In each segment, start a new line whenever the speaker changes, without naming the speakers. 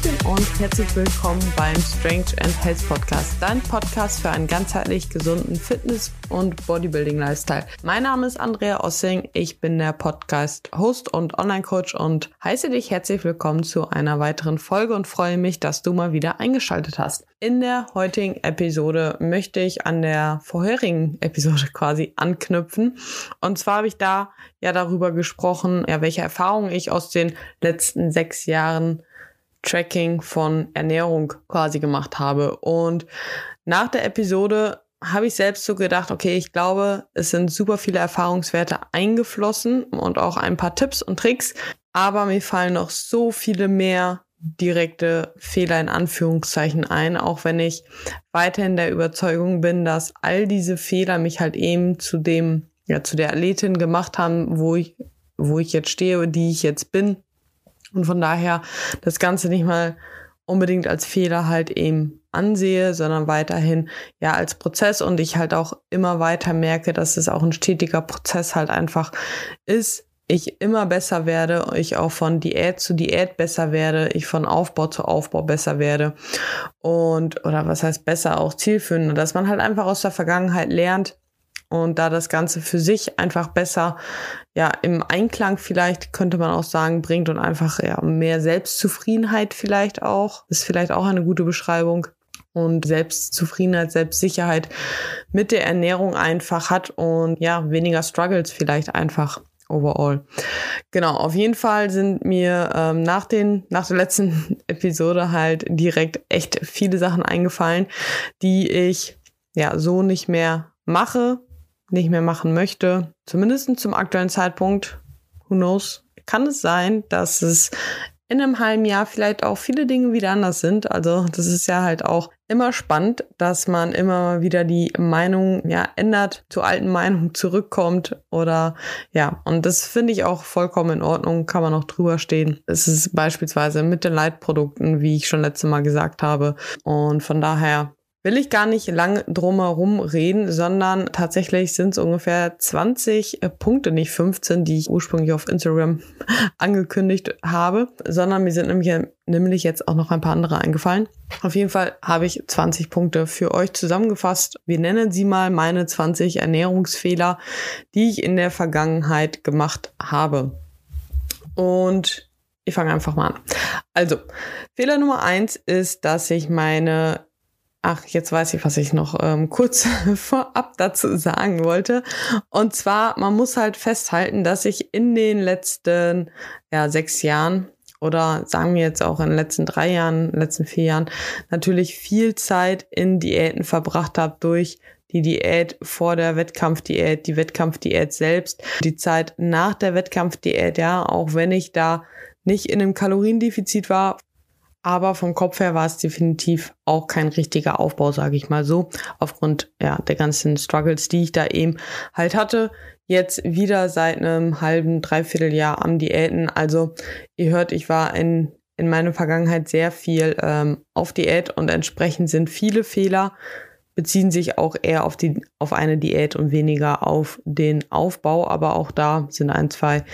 Hallöchen und herzlich willkommen beim Strange and Health Podcast, dein Podcast für einen ganzheitlich gesunden Fitness- und Bodybuilding-Lifestyle. Mein Name ist Andrea Ossing, ich bin der Podcast-Host und Online-Coach und heiße dich herzlich willkommen zu einer weiteren Folge und freue mich, dass du mal wieder eingeschaltet hast. In der heutigen Episode möchte ich an der vorherigen Episode quasi anknüpfen. Und zwar habe ich da ja darüber gesprochen, ja, welche Erfahrungen ich aus den letzten sechs Jahren Tracking von Ernährung quasi gemacht habe. Und nach der Episode habe ich selbst so gedacht, okay, ich glaube, es sind super viele Erfahrungswerte eingeflossen und auch ein paar Tipps und Tricks, aber mir fallen noch so viele mehr direkte Fehler in Anführungszeichen ein, auch wenn ich weiterhin der Überzeugung bin, dass all diese Fehler mich halt eben zu dem, ja, zu der Athletin gemacht haben, wo ich, wo ich jetzt stehe, die ich jetzt bin. Und von daher das Ganze nicht mal unbedingt als Fehler halt eben ansehe, sondern weiterhin ja als Prozess. Und ich halt auch immer weiter merke, dass es auch ein stetiger Prozess halt einfach ist, ich immer besser werde, ich auch von Diät zu Diät besser werde, ich von Aufbau zu Aufbau besser werde. Und oder was heißt besser auch zielführend, dass man halt einfach aus der Vergangenheit lernt und da das Ganze für sich einfach besser ja im Einklang vielleicht könnte man auch sagen bringt und einfach ja mehr Selbstzufriedenheit vielleicht auch ist vielleicht auch eine gute Beschreibung und Selbstzufriedenheit, Selbstsicherheit mit der Ernährung einfach hat und ja weniger Struggles vielleicht einfach overall. Genau, auf jeden Fall sind mir ähm, nach, den, nach der letzten Episode halt direkt echt viele Sachen eingefallen, die ich ja so nicht mehr mache, nicht mehr machen möchte. Zumindest zum aktuellen Zeitpunkt. Who knows? Kann es sein, dass es in einem halben Jahr vielleicht auch viele Dinge wieder anders sind. Also das ist ja halt auch immer spannend, dass man immer wieder die Meinung ja ändert, zu alten Meinungen zurückkommt oder ja, und das finde ich auch vollkommen in Ordnung, kann man auch drüber stehen. Es ist beispielsweise mit den Leitprodukten, wie ich schon letzte Mal gesagt habe und von daher will ich gar nicht lang drumherum reden, sondern tatsächlich sind es ungefähr 20 äh, Punkte, nicht 15, die ich ursprünglich auf Instagram angekündigt habe, sondern mir sind nämlich, nämlich jetzt auch noch ein paar andere eingefallen. Auf jeden Fall habe ich 20 Punkte für euch zusammengefasst. Wir nennen sie mal meine 20 Ernährungsfehler, die ich in der Vergangenheit gemacht habe. Und ich fange einfach mal an. Also, Fehler Nummer eins ist, dass ich meine Ach, jetzt weiß ich, was ich noch ähm, kurz vorab dazu sagen wollte. Und zwar, man muss halt festhalten, dass ich in den letzten ja, sechs Jahren oder sagen wir jetzt auch in den letzten drei Jahren, letzten vier Jahren, natürlich viel Zeit in Diäten verbracht habe durch die Diät vor der Wettkampfdiät, die Wettkampfdiät selbst, die Zeit nach der Wettkampfdiät, ja, auch wenn ich da nicht in einem Kaloriendefizit war, aber vom Kopf her war es definitiv auch kein richtiger Aufbau, sage ich mal so, aufgrund ja, der ganzen Struggles, die ich da eben halt hatte. Jetzt wieder seit einem halben, dreiviertel Jahr am Diäten. Also ihr hört, ich war in, in meiner Vergangenheit sehr viel ähm, auf Diät und entsprechend sind viele Fehler beziehen sich auch eher auf die auf eine Diät und weniger auf den Aufbau, aber auch da sind ein, zwei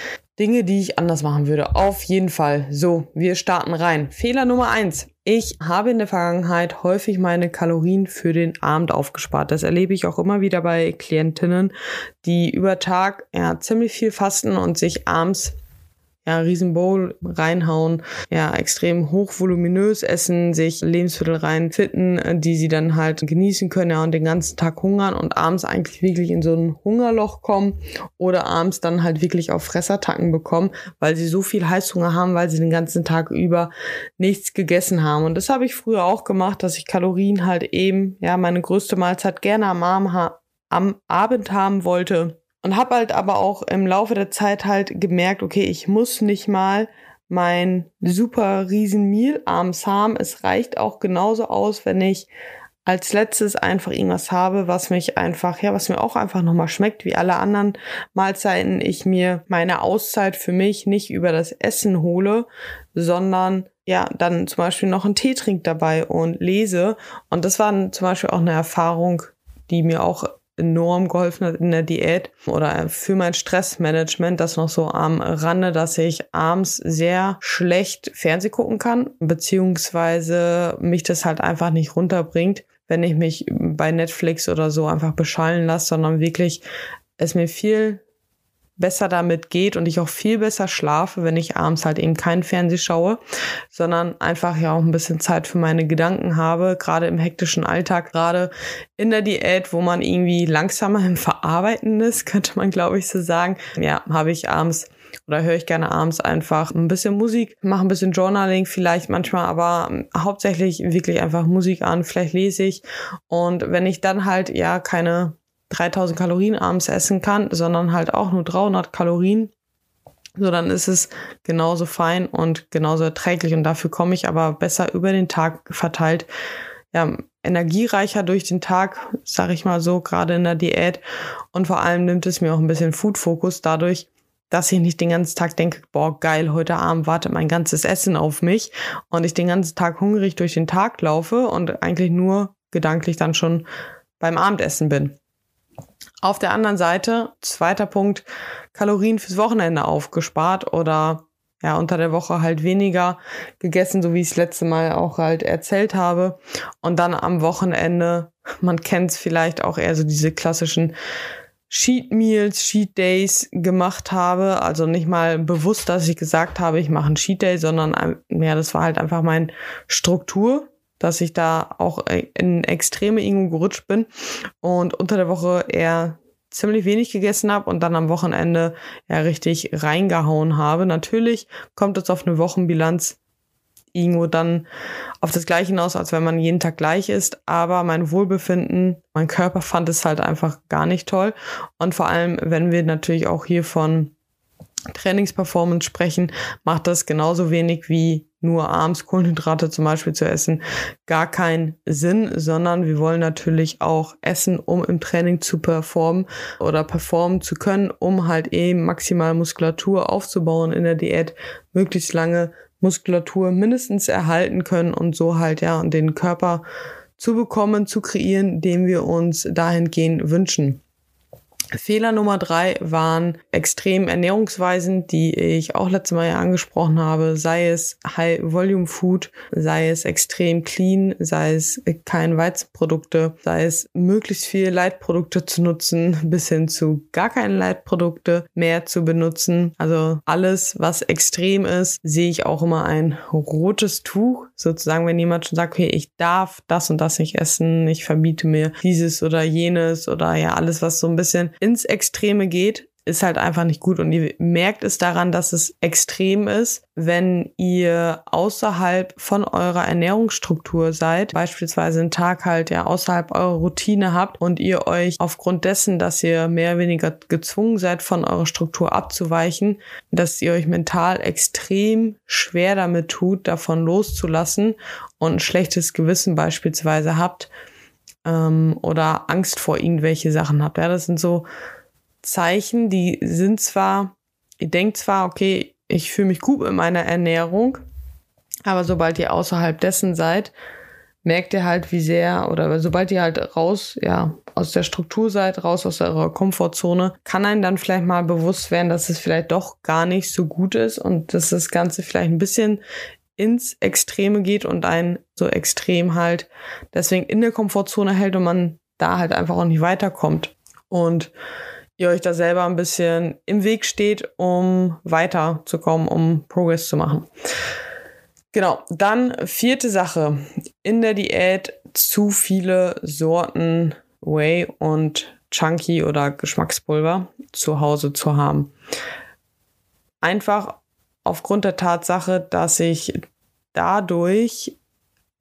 Dinge, die ich anders machen würde. Auf jeden Fall. So, wir starten rein. Fehler Nummer eins. Ich habe in der Vergangenheit häufig meine Kalorien für den Abend aufgespart. Das erlebe ich auch immer wieder bei Klientinnen, die über Tag ja ziemlich viel fasten und sich abends ja, riesen Bowl reinhauen, ja, extrem hochvoluminös essen, sich Lebensmittel reinfitten, äh, die sie dann halt genießen können, ja, und den ganzen Tag hungern und abends eigentlich wirklich in so ein Hungerloch kommen oder abends dann halt wirklich auf Fressattacken bekommen, weil sie so viel Heißhunger haben, weil sie den ganzen Tag über nichts gegessen haben. Und das habe ich früher auch gemacht, dass ich Kalorien halt eben, ja, meine größte Mahlzeit gerne am, Abend, am Abend haben wollte und habe halt aber auch im Laufe der Zeit halt gemerkt, okay, ich muss nicht mal mein super riesen Meal abends haben. Es reicht auch genauso aus, wenn ich als letztes einfach irgendwas habe, was mich einfach, ja, was mir auch einfach nochmal schmeckt, wie alle anderen Mahlzeiten. Ich mir meine Auszeit für mich nicht über das Essen hole, sondern ja, dann zum Beispiel noch einen Tee trink dabei und lese. Und das war zum Beispiel auch eine Erfahrung, die mir auch enorm geholfen hat in der Diät oder für mein Stressmanagement, das noch so am Rande, dass ich abends sehr schlecht Fernseh gucken kann, beziehungsweise mich das halt einfach nicht runterbringt, wenn ich mich bei Netflix oder so einfach beschallen lasse, sondern wirklich es mir viel besser damit geht und ich auch viel besser schlafe, wenn ich abends halt eben kein Fernseh schaue, sondern einfach ja auch ein bisschen Zeit für meine Gedanken habe, gerade im hektischen Alltag, gerade in der Diät, wo man irgendwie langsamer im Verarbeiten ist, könnte man glaube ich so sagen. Ja, habe ich abends oder höre ich gerne abends einfach ein bisschen Musik, mache ein bisschen Journaling vielleicht manchmal, aber hauptsächlich wirklich einfach Musik an, vielleicht lese ich und wenn ich dann halt ja keine 3000 Kalorien abends essen kann, sondern halt auch nur 300 Kalorien, so dann ist es genauso fein und genauso erträglich und dafür komme ich aber besser über den Tag verteilt, ja, energiereicher durch den Tag, sag ich mal so, gerade in der Diät und vor allem nimmt es mir auch ein bisschen Food-Fokus dadurch, dass ich nicht den ganzen Tag denke, boah, geil, heute Abend wartet mein ganzes Essen auf mich und ich den ganzen Tag hungrig durch den Tag laufe und eigentlich nur gedanklich dann schon beim Abendessen bin. Auf der anderen Seite, zweiter Punkt, Kalorien fürs Wochenende aufgespart oder ja, unter der Woche halt weniger gegessen, so wie ich es letzte Mal auch halt erzählt habe. Und dann am Wochenende, man kennt es vielleicht auch eher so diese klassischen Cheat Meals, Cheat Days gemacht habe. Also nicht mal bewusst, dass ich gesagt habe, ich mache einen Cheat Day, sondern ja, das war halt einfach meine Struktur dass ich da auch in extreme Ingo gerutscht bin und unter der Woche eher ziemlich wenig gegessen habe und dann am Wochenende ja richtig reingehauen habe. Natürlich kommt es auf eine Wochenbilanz irgendwo dann auf das Gleiche hinaus, als wenn man jeden Tag gleich ist. Aber mein Wohlbefinden, mein Körper fand es halt einfach gar nicht toll. Und vor allem, wenn wir natürlich auch hier von Trainingsperformance sprechen, macht das genauso wenig wie nur abends Kohlenhydrate zum Beispiel zu essen, gar keinen Sinn, sondern wir wollen natürlich auch essen, um im Training zu performen oder performen zu können, um halt eben maximal Muskulatur aufzubauen in der Diät, möglichst lange Muskulatur mindestens erhalten können und so halt ja den Körper zu bekommen, zu kreieren, den wir uns dahingehend wünschen. Fehler Nummer drei waren extrem Ernährungsweisen, die ich auch letztes Mal ja angesprochen habe, sei es High Volume Food, sei es extrem clean, sei es keine Weizenprodukte, sei es möglichst viel Leitprodukte zu nutzen, bis hin zu gar keine Leitprodukte mehr zu benutzen. Also alles, was extrem ist, sehe ich auch immer ein rotes Tuch. Sozusagen, wenn jemand schon sagt, okay, ich darf das und das nicht essen, ich verbiete mir dieses oder jenes oder ja alles, was so ein bisschen ins Extreme geht, ist halt einfach nicht gut. Und ihr merkt es daran, dass es extrem ist, wenn ihr außerhalb von eurer Ernährungsstruktur seid, beispielsweise einen Tag halt ja außerhalb eurer Routine habt und ihr euch aufgrund dessen, dass ihr mehr oder weniger gezwungen seid, von eurer Struktur abzuweichen, dass ihr euch mental extrem schwer damit tut, davon loszulassen und ein schlechtes Gewissen beispielsweise habt, ähm, oder Angst vor irgendwelche Sachen habt. Ja, das sind so Zeichen, die sind zwar, ihr denkt zwar, okay, ich fühle mich gut mit meiner Ernährung, aber sobald ihr außerhalb dessen seid, merkt ihr halt, wie sehr, oder sobald ihr halt raus, ja, aus der Struktur seid, raus aus eurer Komfortzone, kann einem dann vielleicht mal bewusst werden, dass es vielleicht doch gar nicht so gut ist und dass das Ganze vielleicht ein bisschen ins Extreme geht und einen so extrem halt deswegen in der Komfortzone hält und man da halt einfach auch nicht weiterkommt. Und ihr euch da selber ein bisschen im Weg steht, um weiterzukommen, um Progress zu machen. Genau, dann vierte Sache. In der Diät zu viele Sorten Whey und Chunky oder Geschmackspulver zu Hause zu haben. Einfach aufgrund der Tatsache, dass ich dadurch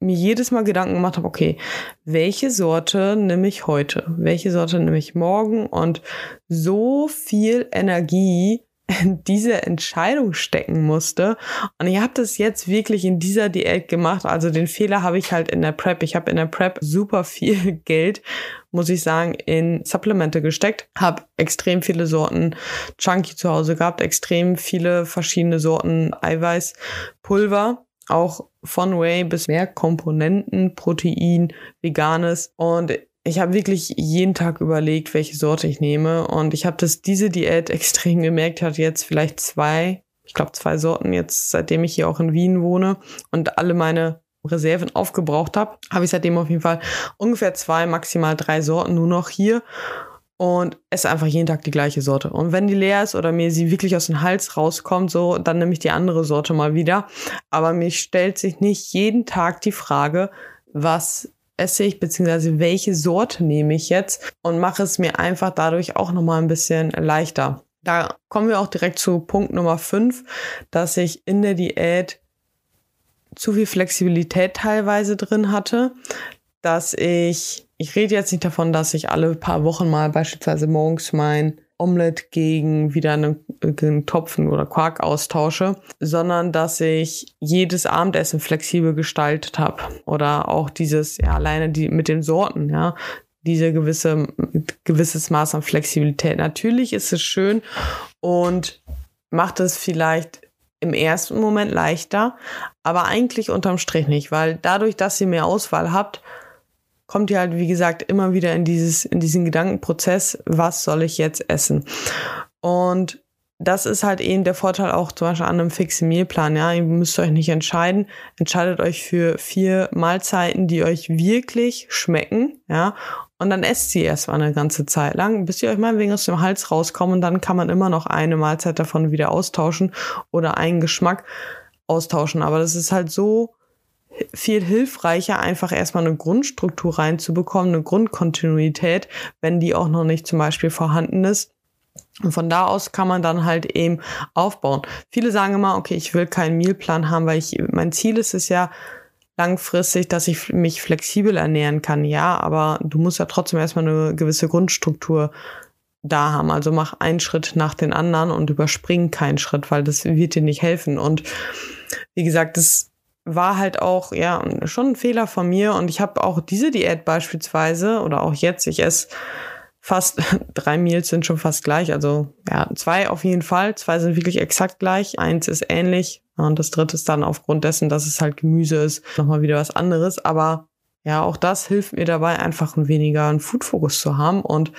mir jedes Mal Gedanken gemacht habe, okay, welche Sorte nehme ich heute? Welche Sorte nehme ich morgen? Und so viel Energie in diese Entscheidung stecken musste. Und ich habe das jetzt wirklich in dieser Diät gemacht. Also den Fehler habe ich halt in der Prep. Ich habe in der Prep super viel Geld, muss ich sagen, in Supplemente gesteckt. Habe extrem viele Sorten Chunky zu Hause gehabt, extrem viele verschiedene Sorten Eiweißpulver auch von Whey bis mehr Komponenten, Protein, Veganes. Und ich habe wirklich jeden Tag überlegt, welche Sorte ich nehme. Und ich habe das diese Diät extrem gemerkt. Hatte jetzt vielleicht zwei, ich glaube zwei Sorten jetzt, seitdem ich hier auch in Wien wohne und alle meine Reserven aufgebraucht habe, habe ich seitdem auf jeden Fall ungefähr zwei, maximal drei Sorten nur noch hier und esse einfach jeden Tag die gleiche Sorte. Und wenn die leer ist oder mir sie wirklich aus dem Hals rauskommt, so, dann nehme ich die andere Sorte mal wieder. Aber mir stellt sich nicht jeden Tag die Frage, was esse ich, beziehungsweise welche Sorte nehme ich jetzt und mache es mir einfach dadurch auch nochmal ein bisschen leichter. Da kommen wir auch direkt zu Punkt Nummer 5, dass ich in der Diät zu viel Flexibilität teilweise drin hatte, dass ich, ich rede jetzt nicht davon, dass ich alle paar Wochen mal beispielsweise morgens mein Omelette gegen wieder einen, einen Topfen oder Quark austausche, sondern dass ich jedes Abendessen flexibel gestaltet habe oder auch dieses ja alleine die mit den Sorten, ja, diese gewisse gewisses Maß an Flexibilität. Natürlich ist es schön und macht es vielleicht im ersten Moment leichter, aber eigentlich unterm Strich nicht, weil dadurch, dass ihr mehr Auswahl habt, kommt ihr halt, wie gesagt, immer wieder in dieses, in diesen Gedankenprozess, was soll ich jetzt essen? Und das ist halt eben der Vorteil auch zum Beispiel an einem fixen Mealplan. Ja, ihr müsst euch nicht entscheiden. Entscheidet euch für vier Mahlzeiten, die euch wirklich schmecken. Ja, und dann esst sie erstmal eine ganze Zeit lang, bis ihr euch mal wegen aus dem Hals rauskommt. Und dann kann man immer noch eine Mahlzeit davon wieder austauschen oder einen Geschmack austauschen. Aber das ist halt so viel hilfreicher, einfach erstmal eine Grundstruktur reinzubekommen, eine Grundkontinuität, wenn die auch noch nicht zum Beispiel vorhanden ist. Und von da aus kann man dann halt eben aufbauen. Viele sagen immer, okay, ich will keinen Mealplan haben, weil ich, mein Ziel ist es ja langfristig, dass ich mich flexibel ernähren kann. Ja, aber du musst ja trotzdem erstmal eine gewisse Grundstruktur da haben. Also mach einen Schritt nach den anderen und überspring keinen Schritt, weil das wird dir nicht helfen. Und wie gesagt, das war halt auch ja schon ein Fehler von mir. Und ich habe auch diese Diät beispielsweise oder auch jetzt, ich esse fast drei Meals sind schon fast gleich, also ja, zwei auf jeden Fall, zwei sind wirklich exakt gleich, eins ist ähnlich. Und das dritte ist dann aufgrund dessen, dass es halt Gemüse ist, nochmal wieder was anderes, aber ja, auch das hilft mir dabei, einfach ein weniger einen Food-Fokus zu haben und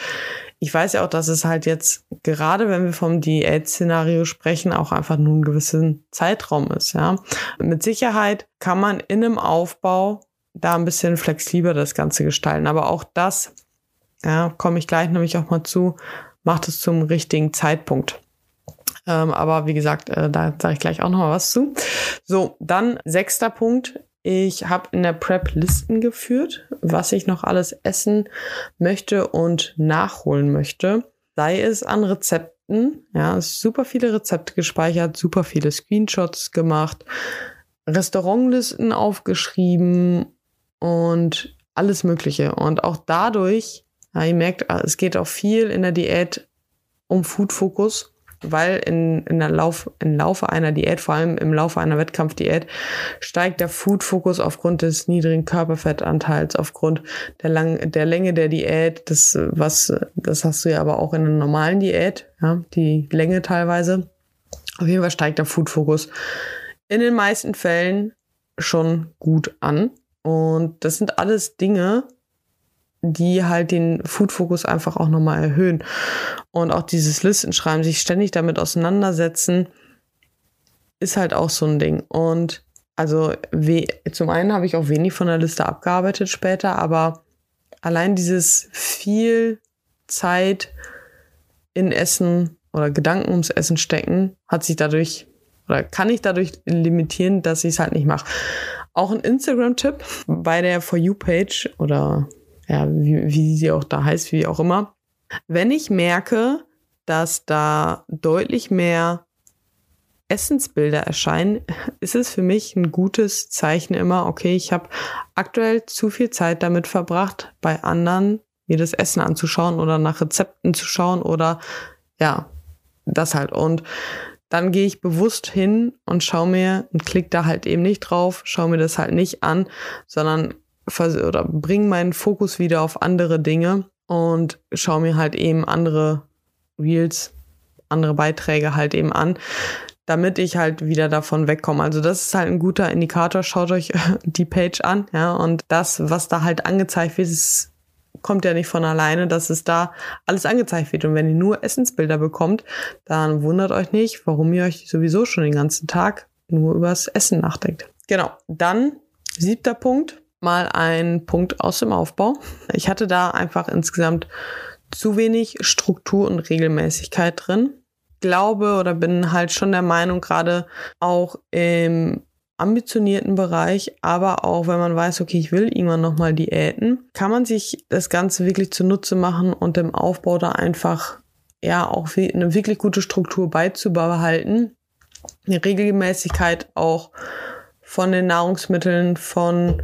ich weiß ja auch, dass es halt jetzt, gerade wenn wir vom Diät-Szenario sprechen, auch einfach nur einen gewissen Zeitraum ist, ja. Mit Sicherheit kann man in einem Aufbau da ein bisschen flexibler das Ganze gestalten. Aber auch das, ja, komme ich gleich nämlich auch mal zu, macht es zum richtigen Zeitpunkt. Ähm, aber wie gesagt, äh, da sage ich gleich auch noch mal was zu. So, dann sechster Punkt ich habe in der Prep Listen geführt, was ich noch alles essen möchte und nachholen möchte. Sei es an Rezepten, ja, super viele Rezepte gespeichert, super viele Screenshots gemacht, Restaurantlisten aufgeschrieben und alles Mögliche. Und auch dadurch, ja, ihr merkt, es geht auch viel in der Diät um Food Focus weil in, in der Lauf, im Laufe einer Diät, vor allem im Laufe einer Wettkampfdiät, steigt der Food-Fokus aufgrund des niedrigen Körperfettanteils, aufgrund der, lang, der Länge der Diät, das, was, das hast du ja aber auch in einer normalen Diät, ja, die Länge teilweise. Auf jeden Fall steigt der Food-Fokus in den meisten Fällen schon gut an. Und das sind alles Dinge, die halt den Food-Fokus einfach auch nochmal erhöhen. Und auch dieses Listenschreiben, sich ständig damit auseinandersetzen, ist halt auch so ein Ding. Und also zum einen habe ich auch wenig von der Liste abgearbeitet später, aber allein dieses viel Zeit in Essen oder Gedanken ums Essen stecken, hat sich dadurch oder kann ich dadurch limitieren, dass ich es halt nicht mache. Auch ein Instagram-Tipp bei der For You-Page oder ja, wie, wie sie auch da heißt, wie auch immer. Wenn ich merke, dass da deutlich mehr Essensbilder erscheinen, ist es für mich ein gutes Zeichen immer, okay, ich habe aktuell zu viel Zeit damit verbracht, bei anderen mir das Essen anzuschauen oder nach Rezepten zu schauen oder ja, das halt. Und dann gehe ich bewusst hin und schaue mir und klick da halt eben nicht drauf, schaue mir das halt nicht an, sondern oder bring meinen Fokus wieder auf andere Dinge und schaue mir halt eben andere Reels, andere Beiträge halt eben an, damit ich halt wieder davon wegkomme. Also das ist halt ein guter Indikator. Schaut euch die Page an, ja, und das, was da halt angezeigt wird, ist kommt ja nicht von alleine, dass es da alles angezeigt wird. Und wenn ihr nur Essensbilder bekommt, dann wundert euch nicht, warum ihr euch sowieso schon den ganzen Tag nur übers Essen nachdenkt. Genau. Dann siebter Punkt, mal ein Punkt aus dem Aufbau. Ich hatte da einfach insgesamt zu wenig Struktur und Regelmäßigkeit drin. Glaube oder bin halt schon der Meinung, gerade auch im ambitionierten Bereich, aber auch wenn man weiß, okay, ich will irgendwann nochmal Diäten, kann man sich das Ganze wirklich zunutze machen und im Aufbau da einfach ja auch eine wirklich gute Struktur beizubehalten. Eine Regelmäßigkeit auch von den Nahrungsmitteln, von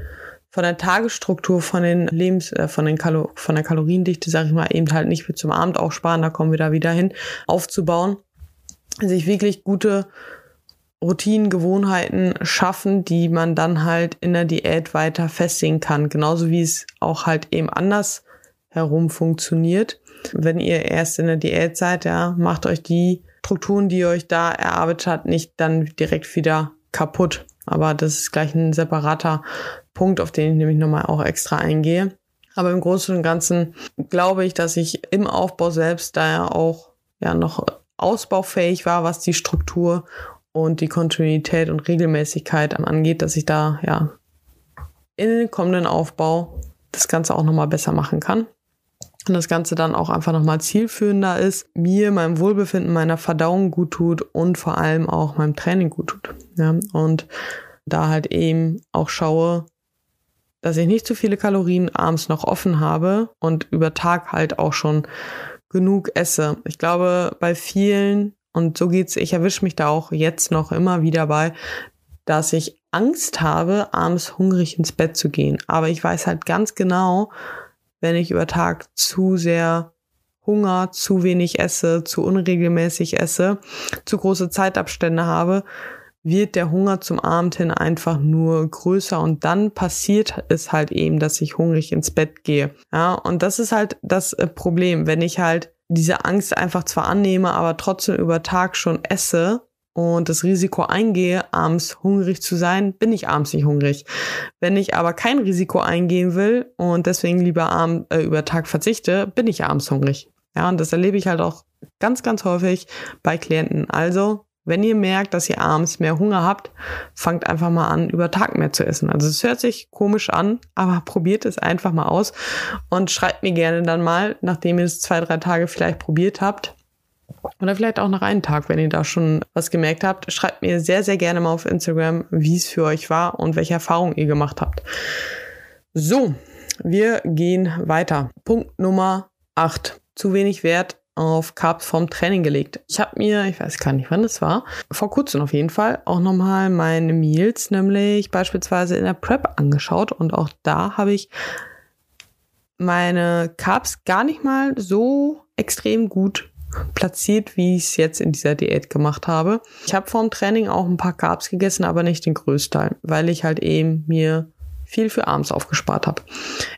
von der Tagesstruktur, von den Lebens, äh, von den Kalo von der Kaloriendichte, sage ich mal, eben halt nicht für zum Abend auch sparen, da kommen wir da wieder hin, aufzubauen, sich wirklich gute Routinen, Gewohnheiten schaffen, die man dann halt in der Diät weiter festigen kann. Genauso wie es auch halt eben anders herum funktioniert. Wenn ihr erst in der Diät seid, ja, macht euch die Strukturen, die ihr euch da erarbeitet habt, nicht dann direkt wieder kaputt. Aber das ist gleich ein separater Punkt, auf den ich nämlich nochmal auch extra eingehe. Aber im Großen und Ganzen glaube ich, dass ich im Aufbau selbst da ja auch ja noch ausbaufähig war, was die Struktur und die Kontinuität und Regelmäßigkeit angeht, dass ich da ja in den kommenden Aufbau das Ganze auch nochmal besser machen kann. Und das Ganze dann auch einfach nochmal zielführender ist, mir, meinem Wohlbefinden, meiner Verdauung gut tut und vor allem auch meinem Training gut tut. Ja, und da halt eben auch schaue, dass ich nicht zu viele Kalorien abends noch offen habe und über Tag halt auch schon genug esse. Ich glaube, bei vielen und so geht's, ich erwische mich da auch jetzt noch immer wieder bei, dass ich Angst habe, abends hungrig ins Bett zu gehen. Aber ich weiß halt ganz genau, wenn ich über Tag zu sehr Hunger, zu wenig esse, zu unregelmäßig esse, zu große Zeitabstände habe, wird der Hunger zum Abend hin einfach nur größer und dann passiert es halt eben, dass ich hungrig ins Bett gehe. Ja, und das ist halt das äh, Problem, wenn ich halt diese Angst einfach zwar annehme, aber trotzdem über Tag schon esse und das Risiko eingehe, abends hungrig zu sein, bin ich abends nicht hungrig. Wenn ich aber kein Risiko eingehen will und deswegen lieber abend, äh, über Tag verzichte, bin ich abends hungrig. Ja, und das erlebe ich halt auch ganz, ganz häufig bei Klienten. Also wenn ihr merkt, dass ihr abends mehr Hunger habt, fangt einfach mal an, über Tag mehr zu essen. Also es hört sich komisch an, aber probiert es einfach mal aus und schreibt mir gerne dann mal, nachdem ihr es zwei, drei Tage vielleicht probiert habt. Oder vielleicht auch nach einem Tag, wenn ihr da schon was gemerkt habt. Schreibt mir sehr, sehr gerne mal auf Instagram, wie es für euch war und welche Erfahrungen ihr gemacht habt. So, wir gehen weiter. Punkt Nummer 8. Zu wenig Wert auf Carbs vom Training gelegt. Ich habe mir, ich weiß gar nicht, wann das war, vor kurzem auf jeden Fall auch nochmal meine Meals, nämlich beispielsweise in der Prep angeschaut und auch da habe ich meine Carbs gar nicht mal so extrem gut platziert, wie ich es jetzt in dieser Diät gemacht habe. Ich habe vor dem Training auch ein paar Carbs gegessen, aber nicht den Größteil, weil ich halt eben mir viel für abends aufgespart habe.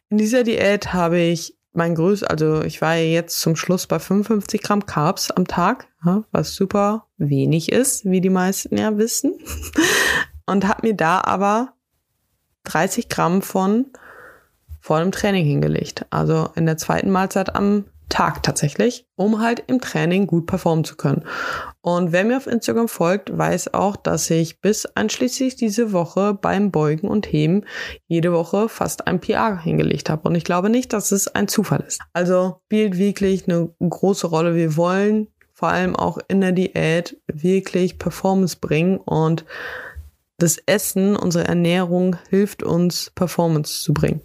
In dieser Diät habe ich mein größ, also ich war ja jetzt zum Schluss bei 55 Gramm Carbs am Tag, was super wenig ist, wie die meisten ja wissen. Und habe mir da aber 30 Gramm von vor dem Training hingelegt. Also in der zweiten Mahlzeit am Tag tatsächlich, um halt im Training gut performen zu können. Und wer mir auf Instagram folgt, weiß auch, dass ich bis einschließlich diese Woche beim Beugen und Heben jede Woche fast ein PR hingelegt habe. Und ich glaube nicht, dass es ein Zufall ist. Also spielt wirklich eine große Rolle. Wir wollen vor allem auch in der Diät wirklich Performance bringen und das Essen, unsere Ernährung hilft uns, Performance zu bringen.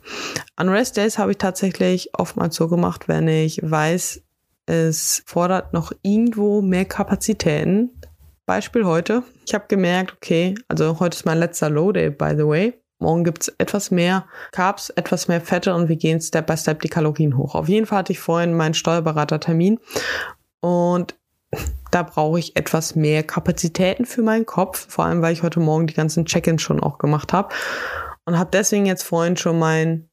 An Rest Days habe ich tatsächlich oftmals so gemacht, wenn ich weiß, es fordert noch irgendwo mehr Kapazitäten. Beispiel heute. Ich habe gemerkt, okay, also heute ist mein letzter Low Day, by the way. Morgen gibt's etwas mehr Carbs, etwas mehr Fette und wir gehen Step by Step die Kalorien hoch. Auf jeden Fall hatte ich vorhin meinen Steuerberatertermin und da brauche ich etwas mehr Kapazitäten für meinen Kopf, vor allem weil ich heute Morgen die ganzen Check-ins schon auch gemacht habe und habe deswegen jetzt vorhin schon mein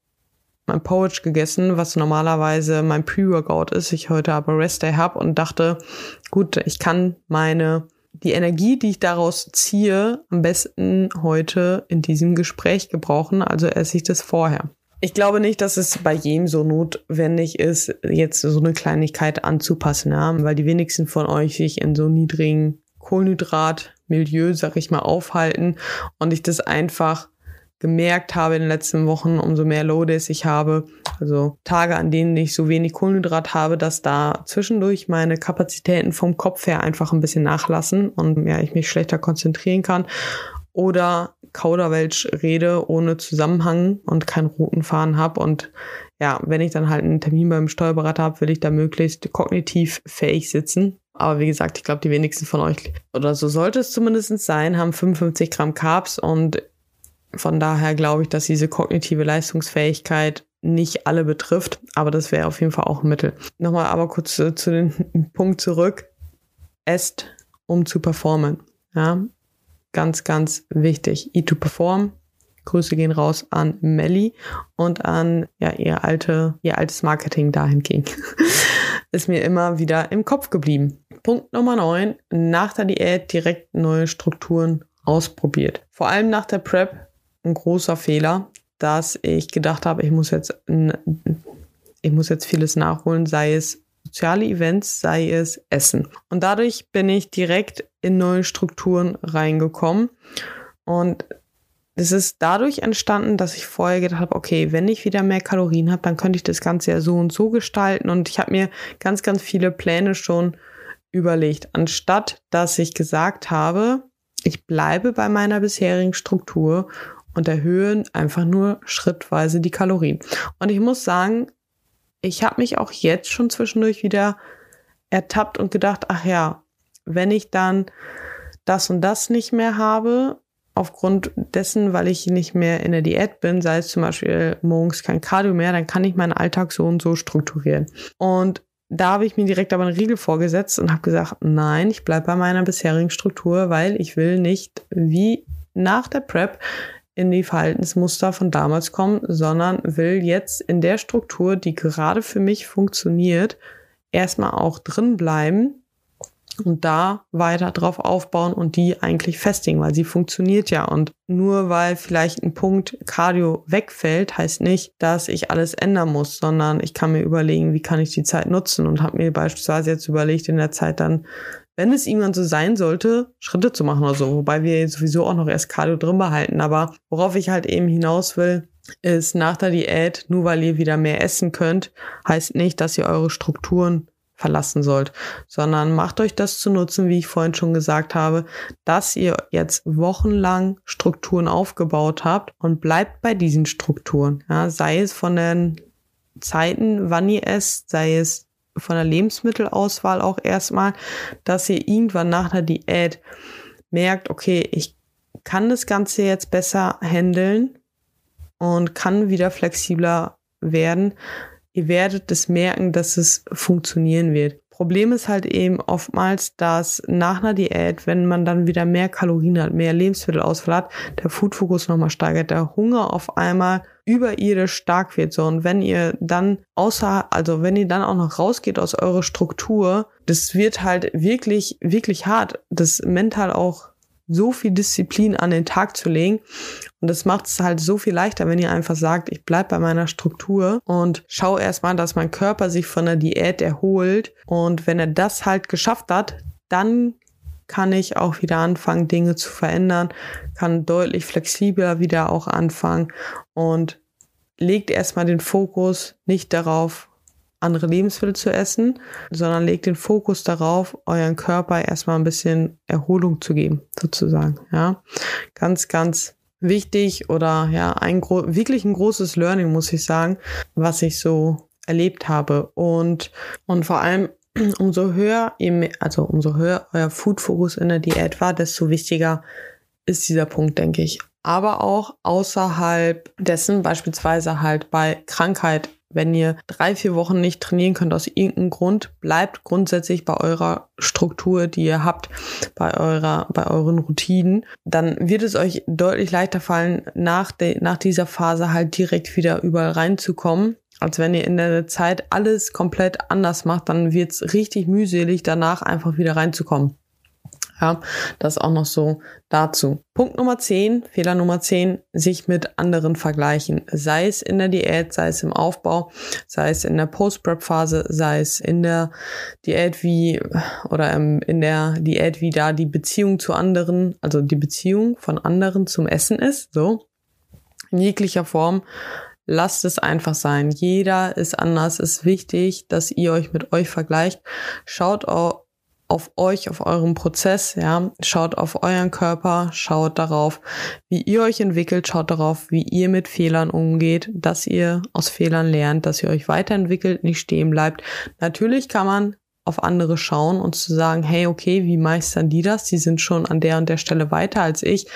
mein Porridge gegessen, was normalerweise mein Pre-Workout ist. Ich heute aber Rest Day habe und dachte, gut, ich kann meine die Energie, die ich daraus ziehe, am besten heute in diesem Gespräch gebrauchen. Also esse ich das vorher. Ich glaube nicht, dass es bei jedem so notwendig ist, jetzt so eine Kleinigkeit anzupassen, ja? weil die wenigsten von euch sich in so niedrigen Kohlenhydratmilieu, sag ich mal, aufhalten und ich das einfach gemerkt habe in den letzten Wochen, umso mehr Low Days ich habe, also Tage, an denen ich so wenig Kohlenhydrat habe, dass da zwischendurch meine Kapazitäten vom Kopf her einfach ein bisschen nachlassen und ja, ich mich schlechter konzentrieren kann oder Kauderwelsch rede ohne Zusammenhang und keinen roten Faden habe und ja, wenn ich dann halt einen Termin beim Steuerberater habe, will ich da möglichst kognitiv fähig sitzen. Aber wie gesagt, ich glaube, die wenigsten von euch, oder so sollte es zumindest sein, haben 55 Gramm Carbs und von daher glaube ich, dass diese kognitive Leistungsfähigkeit nicht alle betrifft, aber das wäre auf jeden Fall auch ein Mittel. Nochmal aber kurz zu, zu dem Punkt zurück. Esst, um zu performen. Ja, ganz, ganz wichtig. Eat to perform. Grüße gehen raus an Melly und an ja, ihr, alte, ihr altes Marketing dahingehend. Ist mir immer wieder im Kopf geblieben. Punkt Nummer 9. Nach der Diät direkt neue Strukturen ausprobiert. Vor allem nach der Prep ein großer Fehler, dass ich gedacht habe, ich muss jetzt, ich muss jetzt vieles nachholen, sei es soziale Events, sei es Essen. Und dadurch bin ich direkt in neue Strukturen reingekommen. Und es ist dadurch entstanden, dass ich vorher gedacht habe, okay, wenn ich wieder mehr Kalorien habe, dann könnte ich das Ganze ja so und so gestalten. Und ich habe mir ganz, ganz viele Pläne schon überlegt, anstatt dass ich gesagt habe, ich bleibe bei meiner bisherigen Struktur und erhöhen einfach nur schrittweise die Kalorien. Und ich muss sagen, ich habe mich auch jetzt schon zwischendurch wieder ertappt und gedacht, ach ja, wenn ich dann das und das nicht mehr habe, aufgrund dessen, weil ich nicht mehr in der Diät bin, sei es zum Beispiel morgens kein Cardio mehr, dann kann ich meinen Alltag so und so strukturieren. Und da habe ich mir direkt aber einen Riegel vorgesetzt und habe gesagt, nein, ich bleibe bei meiner bisherigen Struktur, weil ich will nicht wie nach der Prep in die Verhaltensmuster von damals kommen, sondern will jetzt in der Struktur, die gerade für mich funktioniert, erstmal auch drin bleiben und da weiter drauf aufbauen und die eigentlich festigen, weil sie funktioniert ja. Und nur weil vielleicht ein Punkt Cardio wegfällt, heißt nicht, dass ich alles ändern muss, sondern ich kann mir überlegen, wie kann ich die Zeit nutzen und habe mir beispielsweise jetzt überlegt, in der Zeit dann wenn es irgendwann so sein sollte, Schritte zu machen oder so. Wobei wir sowieso auch noch erst Cardio drin behalten. Aber worauf ich halt eben hinaus will, ist nach der Diät, nur weil ihr wieder mehr essen könnt, heißt nicht, dass ihr eure Strukturen verlassen sollt, sondern macht euch das zu nutzen, wie ich vorhin schon gesagt habe, dass ihr jetzt wochenlang Strukturen aufgebaut habt und bleibt bei diesen Strukturen. Ja, sei es von den Zeiten, wann ihr esst, sei es von der Lebensmittelauswahl auch erstmal, dass ihr irgendwann nach der Diät merkt, okay, ich kann das Ganze jetzt besser handeln und kann wieder flexibler werden. Ihr werdet es merken, dass es funktionieren wird. Problem ist halt eben oftmals, dass nach einer Diät, wenn man dann wieder mehr Kalorien hat, mehr Lebensmittelauswahl hat, der Foodfokus nochmal steigert, der Hunger auf einmal überirdisch stark wird. So, und wenn ihr dann außer, also wenn ihr dann auch noch rausgeht aus eurer Struktur, das wird halt wirklich, wirklich hart. Das mental auch so viel Disziplin an den Tag zu legen. Und das macht es halt so viel leichter, wenn ihr einfach sagt, ich bleib bei meiner Struktur und schau erstmal, dass mein Körper sich von der Diät erholt. Und wenn er das halt geschafft hat, dann kann ich auch wieder anfangen, Dinge zu verändern, kann deutlich flexibler wieder auch anfangen und legt erstmal den Fokus nicht darauf, andere Lebensmittel zu essen, sondern legt den Fokus darauf, euren Körper erstmal ein bisschen Erholung zu geben, sozusagen. Ja, ganz, ganz wichtig oder ja, ein wirklich ein großes Learning, muss ich sagen, was ich so erlebt habe. Und, und vor allem, umso höher ihr, also umso höher euer Food-Fokus in der Diät war, desto wichtiger ist dieser Punkt, denke ich. Aber auch außerhalb dessen, beispielsweise halt bei Krankheit wenn ihr drei, vier Wochen nicht trainieren könnt aus irgendeinem Grund, bleibt grundsätzlich bei eurer Struktur, die ihr habt, bei eurer, bei euren Routinen, dann wird es euch deutlich leichter fallen, nach, de, nach dieser Phase halt direkt wieder überall reinzukommen. Als wenn ihr in der Zeit alles komplett anders macht, dann wird es richtig mühselig, danach einfach wieder reinzukommen. Ja, das auch noch so dazu. Punkt Nummer 10, Fehler Nummer 10, sich mit anderen vergleichen. Sei es in der Diät, sei es im Aufbau, sei es in der Post-Prep-Phase, sei es in der Diät wie, oder in der Diät wie da die Beziehung zu anderen, also die Beziehung von anderen zum Essen ist, so. In jeglicher Form. Lasst es einfach sein. Jeder ist anders. Es ist wichtig, dass ihr euch mit euch vergleicht. Schaut auch auf euch, auf eurem Prozess, ja. Schaut auf euren Körper, schaut darauf, wie ihr euch entwickelt, schaut darauf, wie ihr mit Fehlern umgeht, dass ihr aus Fehlern lernt, dass ihr euch weiterentwickelt, nicht stehen bleibt. Natürlich kann man auf andere schauen und zu sagen, hey, okay, wie meistern die das? Die sind schon an der und der Stelle weiter als ich.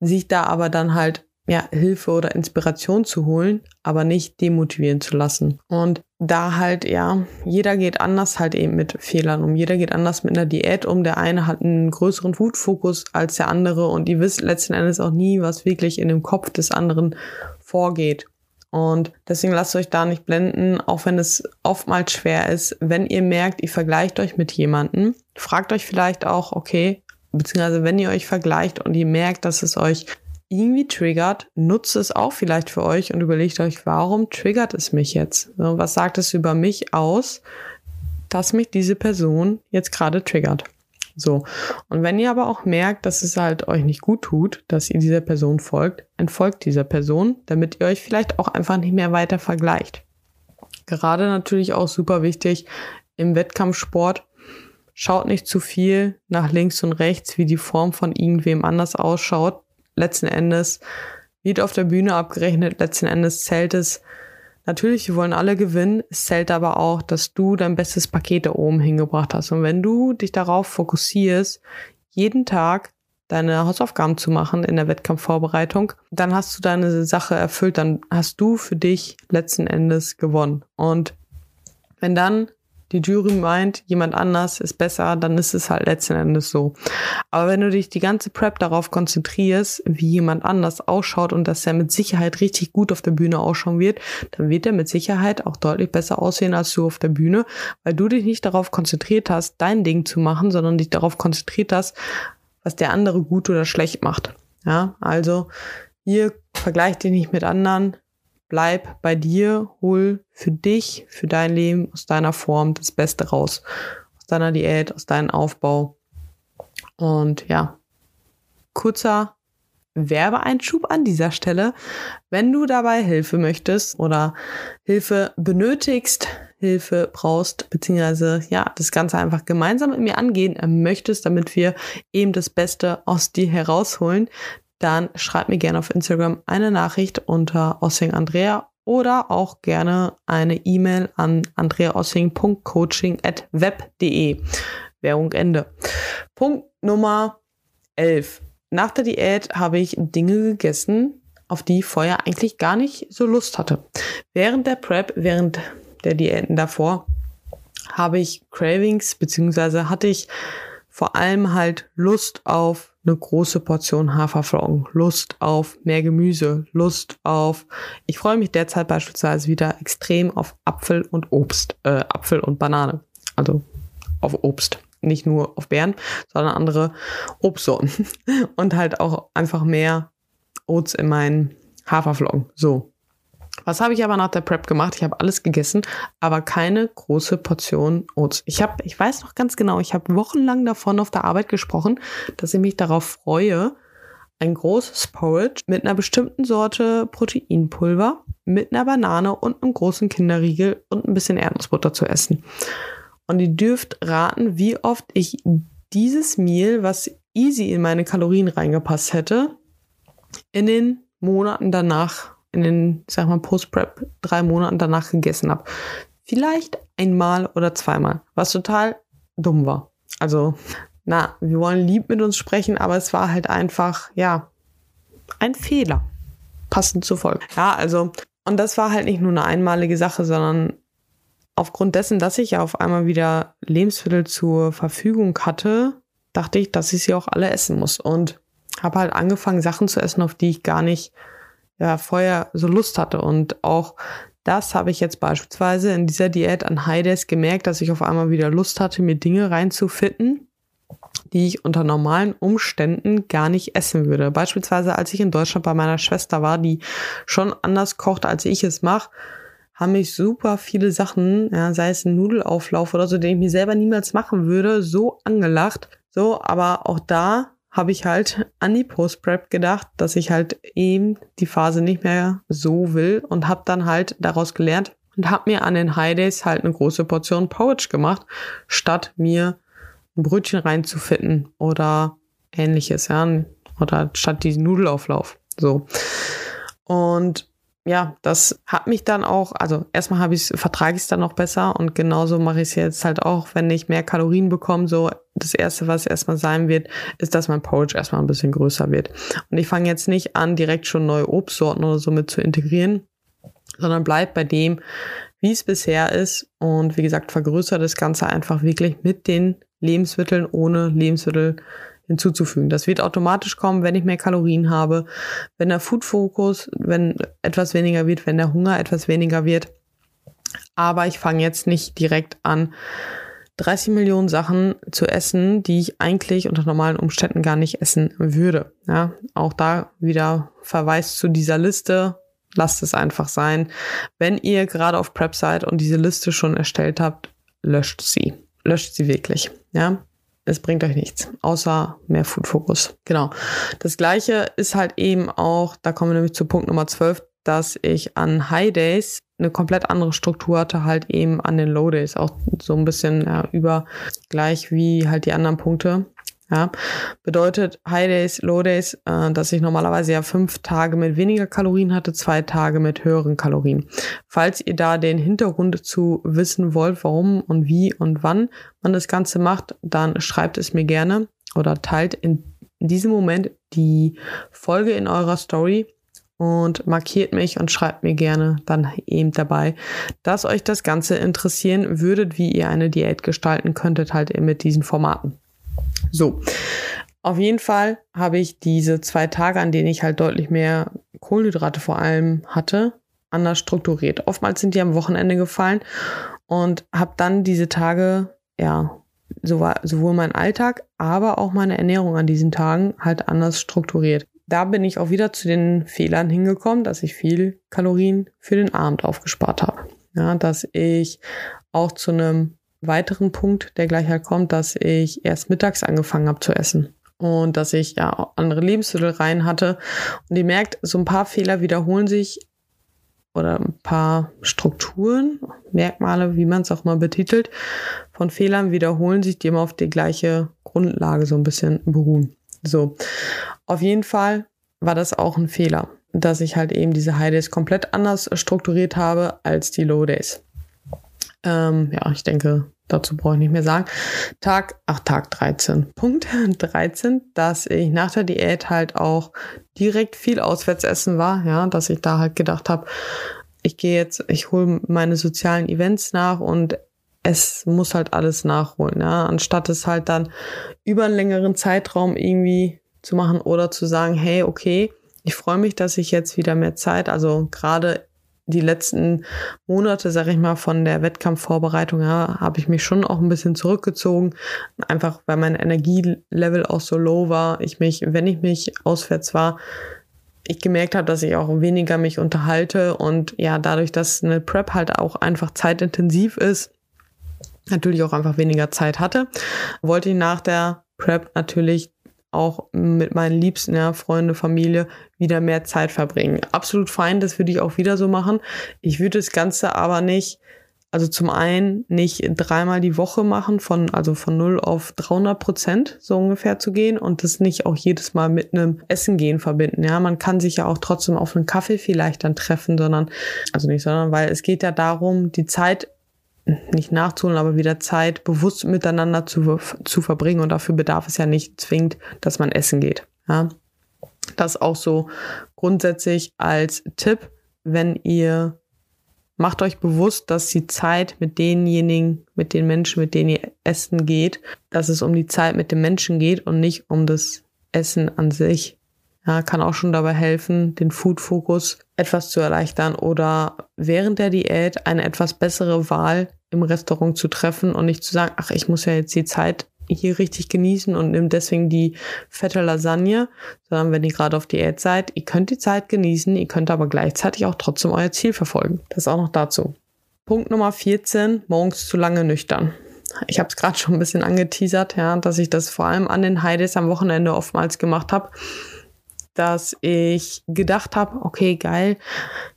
Sich da aber dann halt ja, Hilfe oder Inspiration zu holen, aber nicht demotivieren zu lassen. Und da halt, ja, jeder geht anders halt eben mit Fehlern um. Jeder geht anders mit einer Diät um. Der eine hat einen größeren Food-Fokus als der andere und ihr wisst letzten Endes auch nie, was wirklich in dem Kopf des anderen vorgeht. Und deswegen lasst euch da nicht blenden, auch wenn es oftmals schwer ist. Wenn ihr merkt, ihr vergleicht euch mit jemandem, fragt euch vielleicht auch, okay, beziehungsweise wenn ihr euch vergleicht und ihr merkt, dass es euch irgendwie triggert, nutzt es auch vielleicht für euch und überlegt euch, warum triggert es mich jetzt? Was sagt es über mich aus, dass mich diese Person jetzt gerade triggert? So. Und wenn ihr aber auch merkt, dass es halt euch nicht gut tut, dass ihr dieser Person folgt, entfolgt dieser Person, damit ihr euch vielleicht auch einfach nicht mehr weiter vergleicht. Gerade natürlich auch super wichtig im Wettkampfsport. Schaut nicht zu viel nach links und rechts, wie die Form von irgendwem anders ausschaut letzten Endes wird auf der Bühne abgerechnet, letzten Endes zählt es. Natürlich, wir wollen alle gewinnen. Es zählt aber auch, dass du dein bestes Paket da oben hingebracht hast. Und wenn du dich darauf fokussierst, jeden Tag deine Hausaufgaben zu machen in der Wettkampfvorbereitung, dann hast du deine Sache erfüllt, dann hast du für dich letzten Endes gewonnen. Und wenn dann die Jury meint, jemand anders ist besser, dann ist es halt letzten Endes so. Aber wenn du dich die ganze Prep darauf konzentrierst, wie jemand anders ausschaut und dass er mit Sicherheit richtig gut auf der Bühne ausschauen wird, dann wird er mit Sicherheit auch deutlich besser aussehen als du auf der Bühne, weil du dich nicht darauf konzentriert hast, dein Ding zu machen, sondern dich darauf konzentriert hast, was der andere gut oder schlecht macht. Ja, also hier vergleich dich nicht mit anderen, bleib bei dir, hol für dich, für dein Leben, aus deiner Form das Beste raus. Aus deiner Diät, aus deinem Aufbau. Und ja, kurzer Werbeeinschub an dieser Stelle. Wenn du dabei Hilfe möchtest oder Hilfe benötigst, Hilfe brauchst, beziehungsweise ja, das Ganze einfach gemeinsam mit mir angehen möchtest, damit wir eben das Beste aus dir herausholen, dann schreib mir gerne auf Instagram eine Nachricht unter Ossing Andrea oder auch gerne eine E-Mail an andreaossing.coaching.web.de. Werbung Ende. Punkt Nummer 11. Nach der Diät habe ich Dinge gegessen, auf die ich vorher eigentlich gar nicht so Lust hatte. Während der Prep, während der Diäten davor, habe ich Cravings, beziehungsweise hatte ich vor allem halt Lust auf eine große Portion Haferflocken, Lust auf mehr Gemüse, Lust auf, ich freue mich derzeit beispielsweise wieder extrem auf Apfel und Obst, äh, Apfel und Banane, also auf Obst, nicht nur auf Beeren, sondern andere Obstsorten. Und halt auch einfach mehr Oats in meinen Haferflocken, so. Was habe ich aber nach der Prep gemacht? Ich habe alles gegessen, aber keine große Portion Oats. Ich habe, ich weiß noch ganz genau, ich habe wochenlang davon auf der Arbeit gesprochen, dass ich mich darauf freue, ein großes Porridge mit einer bestimmten Sorte Proteinpulver, mit einer Banane und einem großen Kinderriegel und ein bisschen Erdnussbutter zu essen. Und ihr dürft raten, wie oft ich dieses Meal, was easy in meine Kalorien reingepasst hätte, in den Monaten danach in den, sag mal, Post-Prep drei Monaten danach gegessen habe. Vielleicht einmal oder zweimal, was total dumm war. Also, na, wir wollen lieb mit uns sprechen, aber es war halt einfach, ja, ein Fehler. Passend zur Folge. Ja, also, und das war halt nicht nur eine einmalige Sache, sondern aufgrund dessen, dass ich ja auf einmal wieder Lebensmittel zur Verfügung hatte, dachte ich, dass ich sie auch alle essen muss. Und habe halt angefangen, Sachen zu essen, auf die ich gar nicht ja vorher so Lust hatte. Und auch das habe ich jetzt beispielsweise in dieser Diät an Heides gemerkt, dass ich auf einmal wieder Lust hatte, mir Dinge reinzufitten, die ich unter normalen Umständen gar nicht essen würde. Beispielsweise, als ich in Deutschland bei meiner Schwester war, die schon anders kocht, als ich es mache, haben mich super viele Sachen, ja, sei es ein Nudelauflauf oder so, den ich mir selber niemals machen würde, so angelacht. So, aber auch da habe ich halt an die Post-Prep gedacht, dass ich halt eben die Phase nicht mehr so will und habe dann halt daraus gelernt und habe mir an den High Days halt eine große Portion Porridge gemacht, statt mir ein Brötchen reinzufitten oder ähnliches, ja, oder statt diesen Nudelauflauf. So. Und ja, das hat mich dann auch, also erstmal habe ich vertrage ich es dann noch besser und genauso mache ich es jetzt halt auch, wenn ich mehr Kalorien bekomme. So das erste, was erstmal sein wird, ist, dass mein Porridge erstmal ein bisschen größer wird. Und ich fange jetzt nicht an, direkt schon neue Obstsorten oder so mit zu integrieren, sondern bleib bei dem, wie es bisher ist. Und wie gesagt, vergrößere das Ganze einfach wirklich mit den Lebensmitteln ohne Lebensmittel hinzuzufügen. Das wird automatisch kommen, wenn ich mehr Kalorien habe, wenn der Food-Fokus, wenn etwas weniger wird, wenn der Hunger etwas weniger wird. Aber ich fange jetzt nicht direkt an, 30 Millionen Sachen zu essen, die ich eigentlich unter normalen Umständen gar nicht essen würde. Ja, auch da wieder Verweis zu dieser Liste. Lasst es einfach sein. Wenn ihr gerade auf Prep seid und diese Liste schon erstellt habt, löscht sie. Löscht sie wirklich. Ja, es bringt euch nichts, außer mehr Food Focus. Genau. Das gleiche ist halt eben auch, da kommen wir nämlich zu Punkt Nummer 12, dass ich an High Days eine komplett andere Struktur hatte, halt eben an den Low Days. Auch so ein bisschen ja, über gleich wie halt die anderen Punkte. Ja, bedeutet High Days, Low Days, äh, dass ich normalerweise ja fünf Tage mit weniger Kalorien hatte, zwei Tage mit höheren Kalorien. Falls ihr da den Hintergrund zu wissen wollt, warum und wie und wann man das Ganze macht, dann schreibt es mir gerne oder teilt in, diesem Moment die Folge in eurer Story und markiert mich und schreibt mir gerne dann eben dabei, dass euch das Ganze interessieren würdet, wie ihr eine Diät gestalten könntet, halt eben mit diesen Formaten. So, auf jeden Fall habe ich diese zwei Tage, an denen ich halt deutlich mehr Kohlenhydrate vor allem hatte, anders strukturiert. Oftmals sind die am Wochenende gefallen und habe dann diese Tage, ja, sowohl mein Alltag, aber auch meine Ernährung an diesen Tagen halt anders strukturiert. Da bin ich auch wieder zu den Fehlern hingekommen, dass ich viel Kalorien für den Abend aufgespart habe. Ja, dass ich auch zu einem weiteren Punkt, der gleich halt kommt, dass ich erst mittags angefangen habe zu essen und dass ich ja andere Lebensmittel rein hatte. Und ihr merkt, so ein paar Fehler wiederholen sich oder ein paar Strukturen, Merkmale, wie man es auch mal betitelt, von Fehlern wiederholen sich, die immer auf die gleiche Grundlage so ein bisschen beruhen. So, auf jeden Fall war das auch ein Fehler, dass ich halt eben diese High Days komplett anders strukturiert habe als die Low Days. Ähm, ja, ich denke, dazu brauche ich nicht mehr sagen. Tag, ach, Tag 13. Punkt 13, dass ich nach der Diät halt auch direkt viel auswärts essen war, ja, dass ich da halt gedacht habe, ich gehe jetzt, ich hole meine sozialen Events nach und es muss halt alles nachholen, ja, anstatt es halt dann über einen längeren Zeitraum irgendwie zu machen oder zu sagen, hey, okay, ich freue mich, dass ich jetzt wieder mehr Zeit, also gerade die letzten Monate, sag ich mal, von der Wettkampfvorbereitung ja, habe ich mich schon auch ein bisschen zurückgezogen. Einfach weil mein Energielevel auch so low war. Ich mich, wenn ich mich auswärts war, ich gemerkt habe, dass ich auch weniger mich unterhalte und ja, dadurch, dass eine Prep halt auch einfach zeitintensiv ist, natürlich auch einfach weniger Zeit hatte, wollte ich nach der Prep natürlich auch mit meinen Liebsten, ja, Freunde, Familie, wieder mehr Zeit verbringen. Absolut fein, das würde ich auch wieder so machen. Ich würde das Ganze aber nicht, also zum einen nicht dreimal die Woche machen, von, also von 0 auf 300 Prozent so ungefähr zu gehen und das nicht auch jedes Mal mit einem Essen gehen verbinden. Ja, man kann sich ja auch trotzdem auf einen Kaffee vielleicht dann treffen, sondern, also nicht, sondern, weil es geht ja darum, die Zeit nicht nachzuholen, aber wieder Zeit bewusst miteinander zu, zu verbringen. Und dafür bedarf es ja nicht zwingend, dass man essen geht. Ja? Das auch so grundsätzlich als Tipp, wenn ihr macht euch bewusst, dass die Zeit mit denjenigen, mit den Menschen, mit denen ihr essen geht, dass es um die Zeit mit dem Menschen geht und nicht um das Essen an sich. Ja, kann auch schon dabei helfen, den Food-Fokus etwas zu erleichtern oder während der Diät eine etwas bessere Wahl im Restaurant zu treffen und nicht zu sagen, ach, ich muss ja jetzt die Zeit hier richtig genießen und nehmt deswegen die fette Lasagne, sondern wenn ihr gerade auf Diät seid, ihr könnt die Zeit genießen, ihr könnt aber gleichzeitig auch trotzdem euer Ziel verfolgen. Das auch noch dazu. Punkt Nummer 14, morgens zu lange nüchtern. Ich habe es gerade schon ein bisschen angeteasert, ja, dass ich das vor allem an den Heides am Wochenende oftmals gemacht habe dass ich gedacht habe, okay, geil,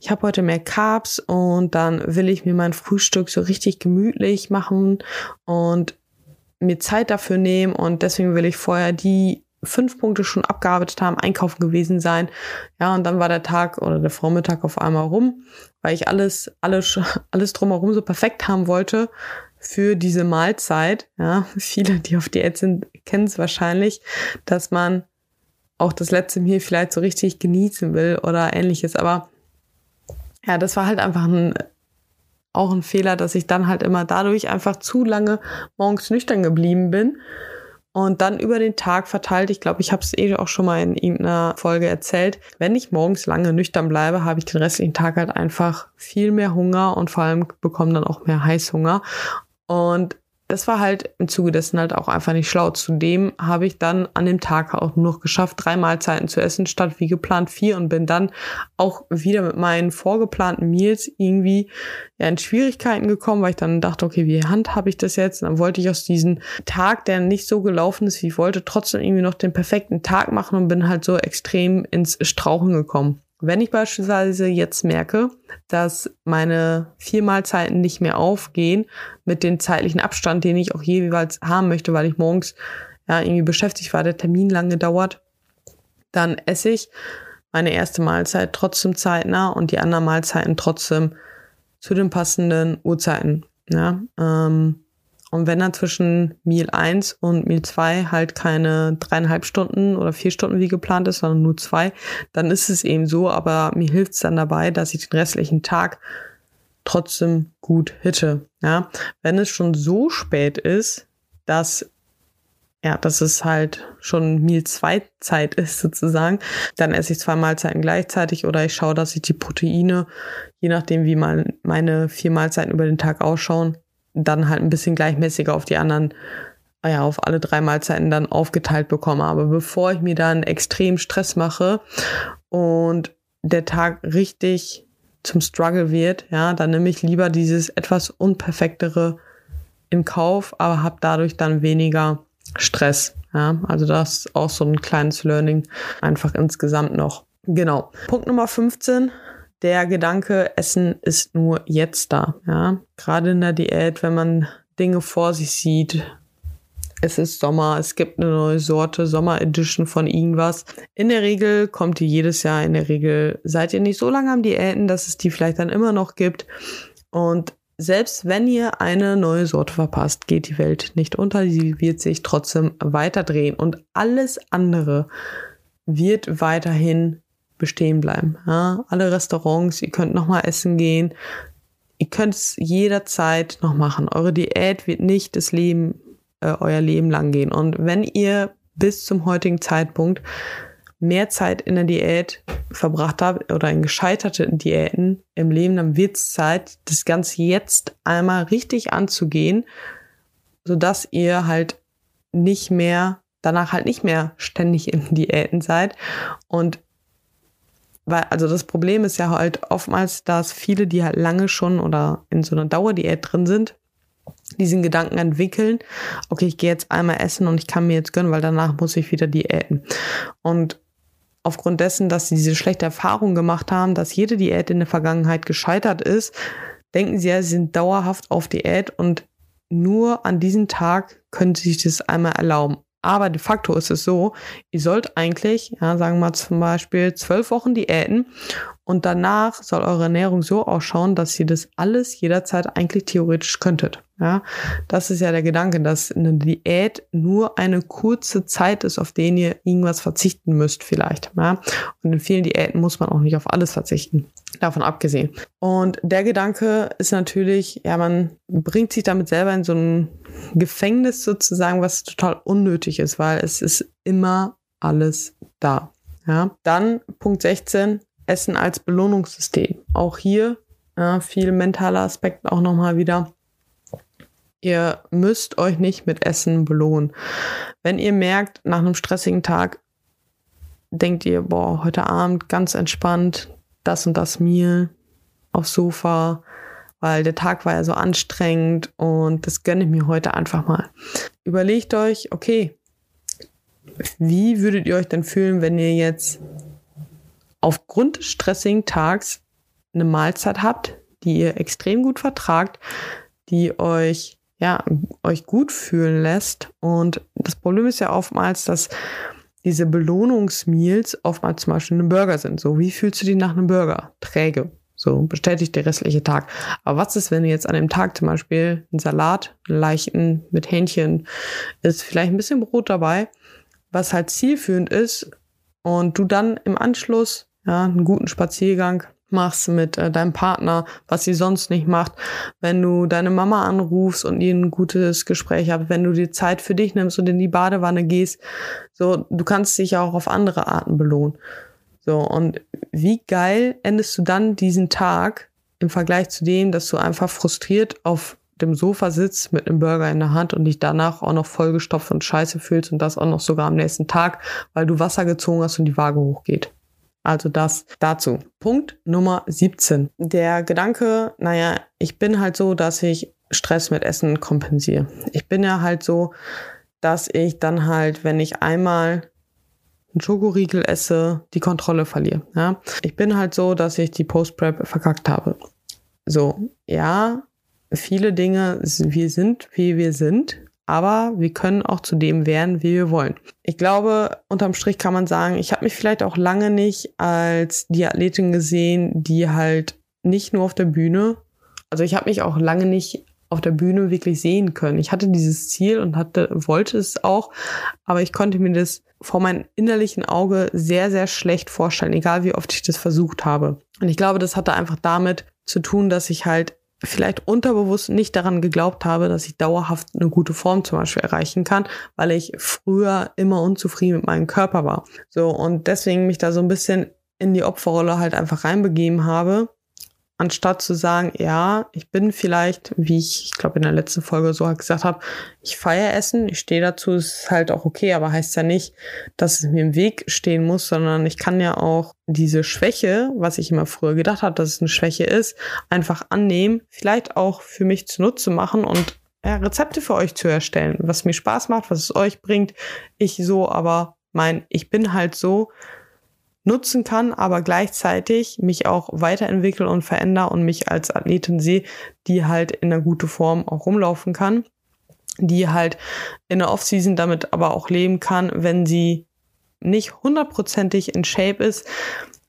ich habe heute mehr Carbs und dann will ich mir mein Frühstück so richtig gemütlich machen und mir Zeit dafür nehmen und deswegen will ich vorher die fünf Punkte schon abgearbeitet haben, einkaufen gewesen sein. Ja, und dann war der Tag oder der Vormittag auf einmal rum, weil ich alles, alles, alles drumherum so perfekt haben wollte für diese Mahlzeit. Ja, viele, die auf Diät sind, kennen es wahrscheinlich, dass man auch das letzte Meal vielleicht so richtig genießen will oder ähnliches. Aber ja, das war halt einfach ein, auch ein Fehler, dass ich dann halt immer dadurch einfach zu lange morgens nüchtern geblieben bin. Und dann über den Tag verteilt, ich glaube, ich habe es eh auch schon mal in irgendeiner Folge erzählt, wenn ich morgens lange nüchtern bleibe, habe ich den restlichen Tag halt einfach viel mehr Hunger und vor allem bekomme dann auch mehr Heißhunger. Und das war halt im Zuge dessen halt auch einfach nicht schlau. Zudem habe ich dann an dem Tag auch nur noch geschafft, drei Mahlzeiten zu essen, statt wie geplant vier und bin dann auch wieder mit meinen vorgeplanten Meals irgendwie ja, in Schwierigkeiten gekommen, weil ich dann dachte, okay, wie handhabe ich das jetzt? Und dann wollte ich aus diesem Tag, der nicht so gelaufen ist, wie ich wollte, trotzdem irgendwie noch den perfekten Tag machen und bin halt so extrem ins Strauchen gekommen. Wenn ich beispielsweise jetzt merke, dass meine vier Mahlzeiten nicht mehr aufgehen mit dem zeitlichen Abstand, den ich auch jeweils haben möchte, weil ich morgens ja irgendwie beschäftigt war, der Termin lange dauert, dann esse ich meine erste Mahlzeit trotzdem zeitnah und die anderen Mahlzeiten trotzdem zu den passenden Uhrzeiten. Ja, ähm, und wenn dann zwischen Meal 1 und Meal 2 halt keine dreieinhalb Stunden oder vier Stunden wie geplant ist, sondern nur zwei, dann ist es eben so. Aber mir hilft es dann dabei, dass ich den restlichen Tag trotzdem gut hitte. Ja, wenn es schon so spät ist, dass ja, dass es halt schon Meal 2 Zeit ist sozusagen, dann esse ich zwei Mahlzeiten gleichzeitig oder ich schaue, dass ich die Proteine, je nachdem wie mal meine vier Mahlzeiten über den Tag ausschauen, dann halt ein bisschen gleichmäßiger auf die anderen, ah ja, auf alle drei Mahlzeiten dann aufgeteilt bekomme. Aber bevor ich mir dann extrem Stress mache und der Tag richtig zum Struggle wird, ja, dann nehme ich lieber dieses etwas unperfektere in Kauf, aber habe dadurch dann weniger Stress. Ja, also das ist auch so ein kleines Learning einfach insgesamt noch. Genau. Punkt Nummer 15 der Gedanke, Essen ist nur jetzt da. Ja, gerade in der Diät, wenn man Dinge vor sich sieht. Es ist Sommer, es gibt eine neue Sorte, Sommer Edition von irgendwas. In der Regel kommt die jedes Jahr. In der Regel seid ihr nicht so lange am Diäten, dass es die vielleicht dann immer noch gibt. Und selbst wenn ihr eine neue Sorte verpasst, geht die Welt nicht unter. Sie wird sich trotzdem weiter drehen. Und alles andere wird weiterhin bestehen bleiben. Ja? Alle Restaurants, ihr könnt nochmal essen gehen. Ihr könnt es jederzeit noch machen. Eure Diät wird nicht das Leben, äh, euer Leben lang gehen. Und wenn ihr bis zum heutigen Zeitpunkt mehr Zeit in der Diät verbracht habt oder in gescheiterten Diäten im Leben, dann wird es Zeit, das Ganze jetzt einmal richtig anzugehen, sodass ihr halt nicht mehr, danach halt nicht mehr ständig in Diäten seid und weil, also das Problem ist ja halt oftmals, dass viele, die halt lange schon oder in so einer Dauerdiät drin sind, diesen Gedanken entwickeln, okay, ich gehe jetzt einmal essen und ich kann mir jetzt gönnen, weil danach muss ich wieder diäten. Und aufgrund dessen, dass sie diese schlechte Erfahrung gemacht haben, dass jede Diät in der Vergangenheit gescheitert ist, denken sie ja, sie sind dauerhaft auf Diät und nur an diesem Tag können sie sich das einmal erlauben. Aber de facto ist es so, ihr sollt eigentlich, ja, sagen wir mal zum Beispiel zwölf Wochen Diäten und danach soll eure Ernährung so ausschauen, dass ihr das alles jederzeit eigentlich theoretisch könntet. Ja, das ist ja der Gedanke, dass eine Diät nur eine kurze Zeit ist, auf den ihr irgendwas verzichten müsst vielleicht. Ja, und in vielen Diäten muss man auch nicht auf alles verzichten. Davon abgesehen. Und der Gedanke ist natürlich, ja, man bringt sich damit selber in so ein Gefängnis sozusagen, was total unnötig ist, weil es ist immer alles da. Ja, dann Punkt 16, Essen als Belohnungssystem. Auch hier ja, viel mentaler Aspekt auch nochmal wieder. Ihr müsst euch nicht mit Essen belohnen. Wenn ihr merkt, nach einem stressigen Tag denkt ihr, boah, heute Abend ganz entspannt, das und das Meal aufs Sofa, weil der Tag war ja so anstrengend und das gönne ich mir heute einfach mal. Überlegt euch, okay, wie würdet ihr euch denn fühlen, wenn ihr jetzt aufgrund des stressigen Tags eine Mahlzeit habt, die ihr extrem gut vertragt, die euch ja, euch gut fühlen lässt. Und das Problem ist ja oftmals, dass diese Belohnungsmeals oftmals zum Beispiel ein Burger sind. So, wie fühlst du dich nach einem Burger? Träge. So, bestätigt der restliche Tag. Aber was ist, wenn du jetzt an dem Tag zum Beispiel einen Salat, einen leichten mit Hähnchen, ist vielleicht ein bisschen Brot dabei, was halt zielführend ist und du dann im Anschluss ja, einen guten Spaziergang machst mit äh, deinem Partner, was sie sonst nicht macht, wenn du deine Mama anrufst und ihr ein gutes Gespräch habt, wenn du dir Zeit für dich nimmst und in die Badewanne gehst, so, du kannst dich auch auf andere Arten belohnen. So, und wie geil endest du dann diesen Tag im Vergleich zu dem, dass du einfach frustriert auf dem Sofa sitzt mit einem Burger in der Hand und dich danach auch noch vollgestopft und scheiße fühlst und das auch noch sogar am nächsten Tag, weil du Wasser gezogen hast und die Waage hochgeht. Also das dazu. Punkt Nummer 17. Der Gedanke, naja, ich bin halt so, dass ich Stress mit Essen kompensiere. Ich bin ja halt so, dass ich dann halt, wenn ich einmal einen Schokoriegel esse, die Kontrolle verliere. Ja? Ich bin halt so, dass ich die Post-Prep verkackt habe. So, ja, viele Dinge, wir sind, wie wir sind aber wir können auch zu dem werden, wie wir wollen. Ich glaube, unterm Strich kann man sagen, ich habe mich vielleicht auch lange nicht als die Athletin gesehen, die halt nicht nur auf der Bühne, also ich habe mich auch lange nicht auf der Bühne wirklich sehen können. Ich hatte dieses Ziel und hatte, wollte es auch, aber ich konnte mir das vor meinem innerlichen Auge sehr, sehr schlecht vorstellen, egal wie oft ich das versucht habe. Und ich glaube, das hatte einfach damit zu tun, dass ich halt vielleicht unterbewusst nicht daran geglaubt habe, dass ich dauerhaft eine gute Form zum Beispiel erreichen kann, weil ich früher immer unzufrieden mit meinem Körper war. So, und deswegen mich da so ein bisschen in die Opferrolle halt einfach reinbegeben habe anstatt zu sagen, ja, ich bin vielleicht, wie ich, ich glaube in der letzten Folge so halt gesagt habe, ich feiere Essen, ich stehe dazu, ist halt auch okay, aber heißt ja nicht, dass es mir im Weg stehen muss, sondern ich kann ja auch diese Schwäche, was ich immer früher gedacht habe, dass es eine Schwäche ist, einfach annehmen, vielleicht auch für mich zunutze machen und ja, Rezepte für euch zu erstellen, was mir Spaß macht, was es euch bringt. Ich so, aber mein, ich bin halt so, nutzen kann, aber gleichzeitig mich auch weiterentwickle und verändere und mich als Athletin sehe, die halt in einer gute Form auch rumlaufen kann, die halt in der Offseason damit aber auch leben kann, wenn sie nicht hundertprozentig in Shape ist,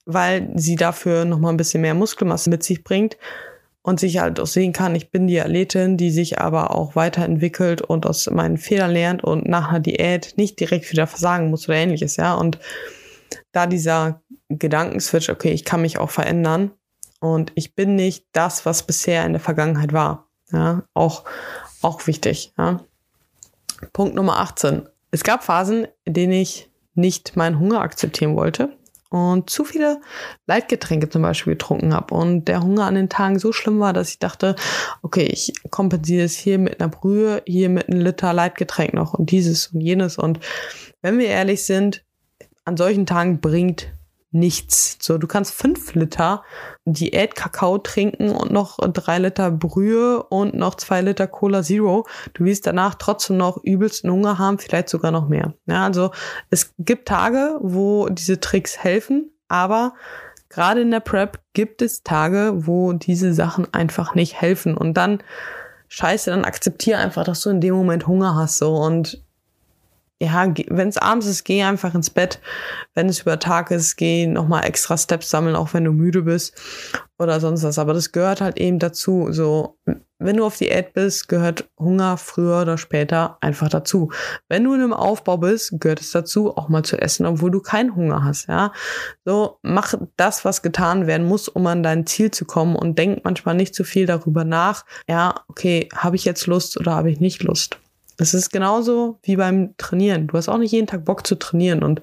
weil sie dafür nochmal ein bisschen mehr Muskelmasse mit sich bringt und sich halt auch sehen kann, ich bin die Athletin, die sich aber auch weiterentwickelt und aus meinen Fehlern lernt und nach einer Diät nicht direkt wieder versagen muss oder ähnliches, ja. Und da dieser Gedankenswitch, okay, ich kann mich auch verändern und ich bin nicht das, was bisher in der Vergangenheit war. Ja, auch, auch wichtig. Ja. Punkt Nummer 18. Es gab Phasen, in denen ich nicht meinen Hunger akzeptieren wollte und zu viele Leitgetränke zum Beispiel getrunken habe und der Hunger an den Tagen so schlimm war, dass ich dachte, okay, ich kompensiere es hier mit einer Brühe, hier mit einem Liter Leitgetränk noch und dieses und jenes und wenn wir ehrlich sind, an solchen Tagen bringt nichts. So, du kannst fünf Liter Diät-Kakao trinken und noch drei Liter Brühe und noch zwei Liter Cola Zero. Du wirst danach trotzdem noch übelsten Hunger haben, vielleicht sogar noch mehr. Ja, also es gibt Tage, wo diese Tricks helfen, aber gerade in der Prep gibt es Tage, wo diese Sachen einfach nicht helfen. Und dann, scheiße, dann akzeptiere einfach, dass du in dem Moment Hunger hast. So und ja, wenn es abends ist, geh einfach ins Bett. Wenn es über Tag ist, geh nochmal extra Steps sammeln, auch wenn du müde bist oder sonst was. Aber das gehört halt eben dazu. So, wenn du auf Diät bist, gehört Hunger früher oder später einfach dazu. Wenn du in einem Aufbau bist, gehört es dazu, auch mal zu essen, obwohl du keinen Hunger hast, ja. So, mach das, was getan werden muss, um an dein Ziel zu kommen und denk manchmal nicht zu viel darüber nach. Ja, okay, habe ich jetzt Lust oder habe ich nicht Lust? Es ist genauso wie beim Trainieren. Du hast auch nicht jeden Tag Bock zu trainieren. Und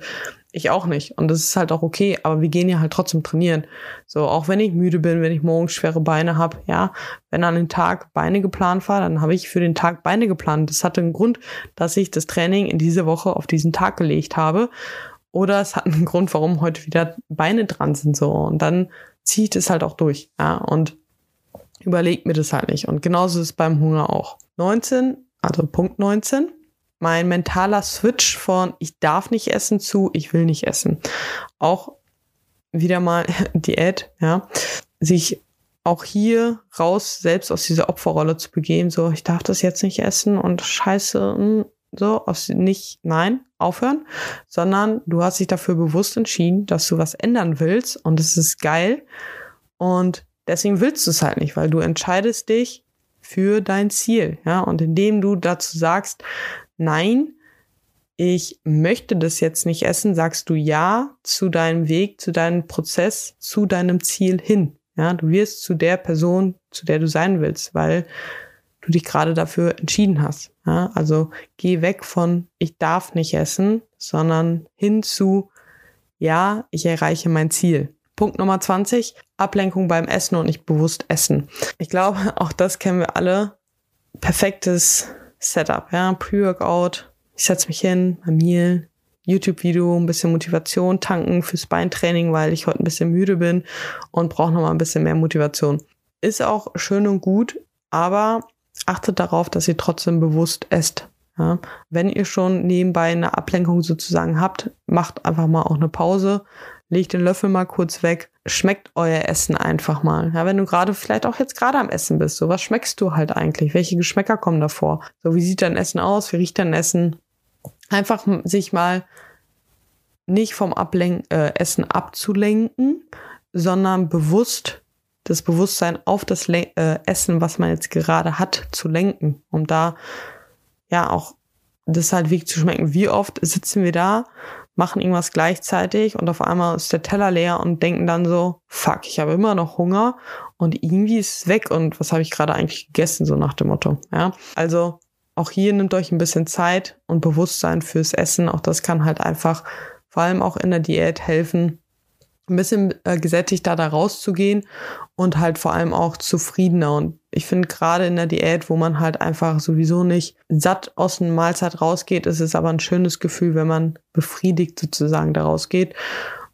Ich auch nicht. Und das ist halt auch okay. Aber wir gehen ja halt trotzdem trainieren. So, auch wenn ich müde bin, wenn ich morgens schwere Beine habe, ja, wenn an den Tag Beine geplant war, dann habe ich für den Tag Beine geplant. Das hatte einen Grund, dass ich das Training in diese Woche auf diesen Tag gelegt habe. Oder es hat einen Grund, warum heute wieder Beine dran sind. So. Und dann ziehe ich das halt auch durch. Ja, und überlegt mir das halt nicht. Und genauso ist es beim Hunger auch. 19, also Punkt 19 mein mentaler Switch von ich darf nicht essen zu ich will nicht essen. Auch wieder mal Diät, ja, sich auch hier raus selbst aus dieser Opferrolle zu begeben, so ich darf das jetzt nicht essen und scheiße, hm, so aus nicht nein, aufhören, sondern du hast dich dafür bewusst entschieden, dass du was ändern willst und es ist geil. Und deswegen willst du es halt nicht, weil du entscheidest dich für dein Ziel, ja, und indem du dazu sagst, nein, ich möchte das jetzt nicht essen, sagst du ja zu deinem Weg, zu deinem Prozess, zu deinem Ziel hin. Ja, du wirst zu der Person, zu der du sein willst, weil du dich gerade dafür entschieden hast. Ja, also geh weg von ich darf nicht essen, sondern hin zu ja, ich erreiche mein Ziel. Punkt Nummer 20, Ablenkung beim Essen und nicht bewusst essen. Ich glaube, auch das kennen wir alle. Perfektes Setup, ja, Pre-Workout. Ich setze mich hin, mein Meal, YouTube-Video, ein bisschen Motivation tanken fürs Beintraining, weil ich heute ein bisschen müde bin und brauche nochmal ein bisschen mehr Motivation. Ist auch schön und gut, aber achtet darauf, dass ihr trotzdem bewusst esst. Ja, wenn ihr schon nebenbei eine Ablenkung sozusagen habt, macht einfach mal auch eine Pause, legt den Löffel mal kurz weg, schmeckt euer Essen einfach mal. Ja, wenn du gerade vielleicht auch jetzt gerade am Essen bist, so was schmeckst du halt eigentlich? Welche Geschmäcker kommen davor? So wie sieht dein Essen aus? Wie riecht dein Essen? Einfach sich mal nicht vom Ablen äh, Essen abzulenken, sondern bewusst das Bewusstsein auf das Le äh, Essen, was man jetzt gerade hat, zu lenken, um da ja auch das halt wirklich zu schmecken. Wie oft sitzen wir da machen irgendwas gleichzeitig und auf einmal ist der Teller leer und denken dann so, fuck, ich habe immer noch Hunger und irgendwie ist es weg und was habe ich gerade eigentlich gegessen, so nach dem Motto. Ja, also auch hier nimmt euch ein bisschen Zeit und Bewusstsein fürs Essen. Auch das kann halt einfach vor allem auch in der Diät helfen, ein bisschen äh, gesättigter da rauszugehen und halt vor allem auch zufriedener. Und ich finde gerade in der Diät, wo man halt einfach sowieso nicht satt aus einer Mahlzeit rausgeht, ist es aber ein schönes Gefühl, wenn man befriedigt sozusagen da rausgeht.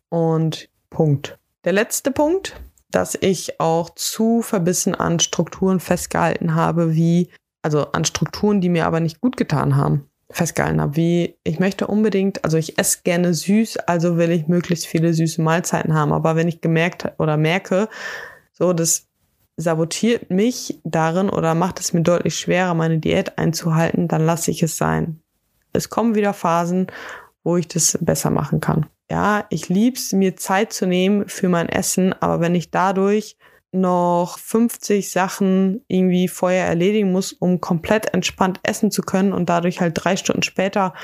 Und Punkt. Der letzte Punkt, dass ich auch zu verbissen an Strukturen festgehalten habe, wie, also an Strukturen, die mir aber nicht gut getan haben festgehalten habe, wie ich möchte unbedingt, also ich esse gerne süß, also will ich möglichst viele süße Mahlzeiten haben. Aber wenn ich gemerkt oder merke, so das sabotiert mich darin oder macht es mir deutlich schwerer, meine Diät einzuhalten, dann lasse ich es sein. Es kommen wieder Phasen, wo ich das besser machen kann. Ja, ich lieb's, mir Zeit zu nehmen für mein Essen, aber wenn ich dadurch noch 50 Sachen irgendwie vorher erledigen muss, um komplett entspannt essen zu können und dadurch halt drei Stunden später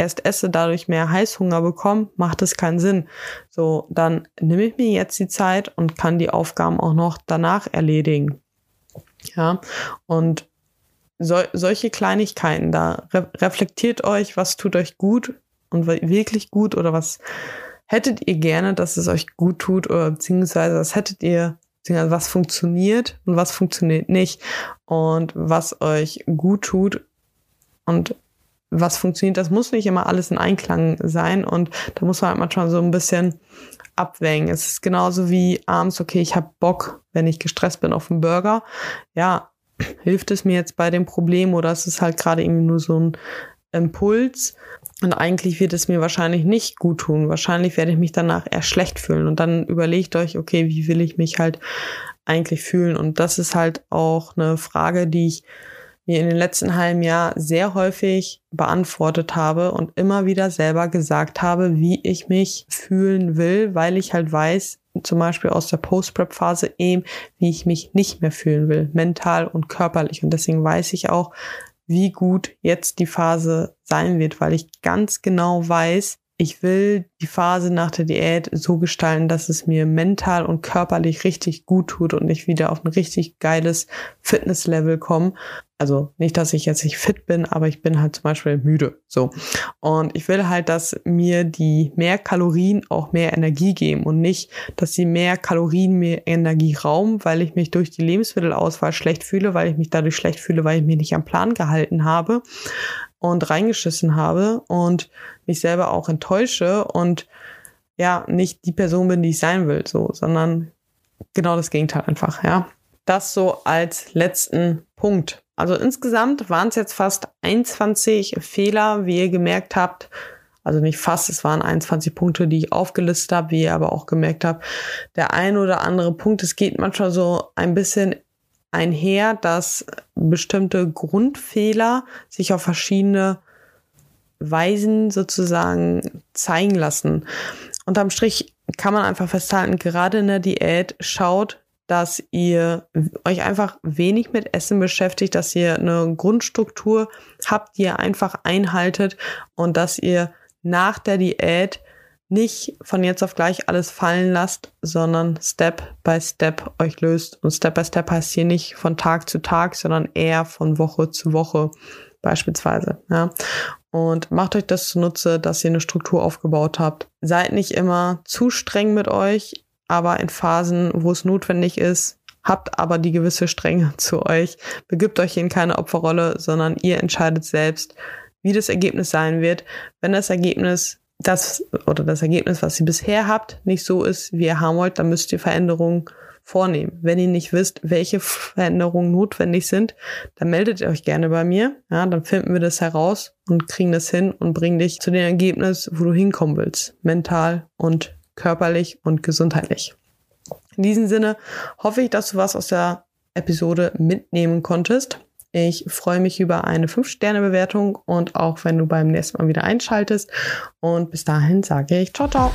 erst esse, dadurch mehr Heißhunger bekomme, macht es keinen Sinn. So, dann nehme ich mir jetzt die Zeit und kann die Aufgaben auch noch danach erledigen. Ja, und so, solche Kleinigkeiten, da re reflektiert euch, was tut euch gut und wirklich gut oder was hättet ihr gerne, dass es euch gut tut oder beziehungsweise was hättet ihr also was funktioniert und was funktioniert nicht und was euch gut tut und was funktioniert, das muss nicht immer alles in Einklang sein und da muss man halt manchmal so ein bisschen abwägen. Es ist genauso wie abends, okay, ich habe Bock, wenn ich gestresst bin, auf einen Burger. Ja, hilft es mir jetzt bei dem Problem oder ist es halt gerade irgendwie nur so ein Impuls und eigentlich wird es mir wahrscheinlich nicht gut tun. Wahrscheinlich werde ich mich danach eher schlecht fühlen. Und dann überlegt euch, okay, wie will ich mich halt eigentlich fühlen? Und das ist halt auch eine Frage, die ich mir in den letzten halben Jahr sehr häufig beantwortet habe und immer wieder selber gesagt habe, wie ich mich fühlen will, weil ich halt weiß, zum Beispiel aus der Post-Prep-Phase eben, wie ich mich nicht mehr fühlen will, mental und körperlich. Und deswegen weiß ich auch, wie gut jetzt die Phase sein wird, weil ich ganz genau weiß, ich will die Phase nach der Diät so gestalten, dass es mir mental und körperlich richtig gut tut und ich wieder auf ein richtig geiles Fitnesslevel komme. Also nicht, dass ich jetzt nicht fit bin, aber ich bin halt zum Beispiel müde. So. Und ich will halt, dass mir die mehr Kalorien auch mehr Energie geben und nicht, dass sie mehr Kalorien mehr Energie rauben, weil ich mich durch die Lebensmittelauswahl schlecht fühle, weil ich mich dadurch schlecht fühle, weil ich mich nicht am Plan gehalten habe und reingeschissen habe und mich selber auch enttäusche und ja, nicht die Person bin, die ich sein will, so, sondern genau das Gegenteil einfach, ja. Das so als letzten Punkt. Also insgesamt waren es jetzt fast 21 Fehler, wie ihr gemerkt habt. Also nicht fast, es waren 21 Punkte, die ich aufgelistet habe, wie ihr aber auch gemerkt habt. Der ein oder andere Punkt, es geht manchmal so ein bisschen einher, dass bestimmte Grundfehler sich auf verschiedene Weisen sozusagen zeigen lassen. Unterm Strich kann man einfach festhalten, gerade in der Diät schaut, dass ihr euch einfach wenig mit Essen beschäftigt, dass ihr eine Grundstruktur habt, die ihr einfach einhaltet und dass ihr nach der Diät nicht von jetzt auf gleich alles fallen lasst, sondern Step by Step euch löst. Und Step by Step heißt hier nicht von Tag zu Tag, sondern eher von Woche zu Woche beispielsweise. Ja. Und macht euch das zunutze, dass ihr eine Struktur aufgebaut habt. Seid nicht immer zu streng mit euch aber in Phasen, wo es notwendig ist, habt aber die gewisse Strenge zu euch. Begibt euch in keine Opferrolle, sondern ihr entscheidet selbst, wie das Ergebnis sein wird. Wenn das Ergebnis das oder das Ergebnis, was ihr bisher habt, nicht so ist, wie ihr haben wollt, dann müsst ihr Veränderungen vornehmen. Wenn ihr nicht wisst, welche Veränderungen notwendig sind, dann meldet ihr euch gerne bei mir. Ja, dann finden wir das heraus und kriegen das hin und bringen dich zu dem Ergebnis, wo du hinkommen willst. Mental und körperlich und gesundheitlich. In diesem Sinne hoffe ich, dass du was aus der Episode mitnehmen konntest. Ich freue mich über eine 5-Sterne-Bewertung und auch wenn du beim nächsten Mal wieder einschaltest. Und bis dahin sage ich ciao, ciao.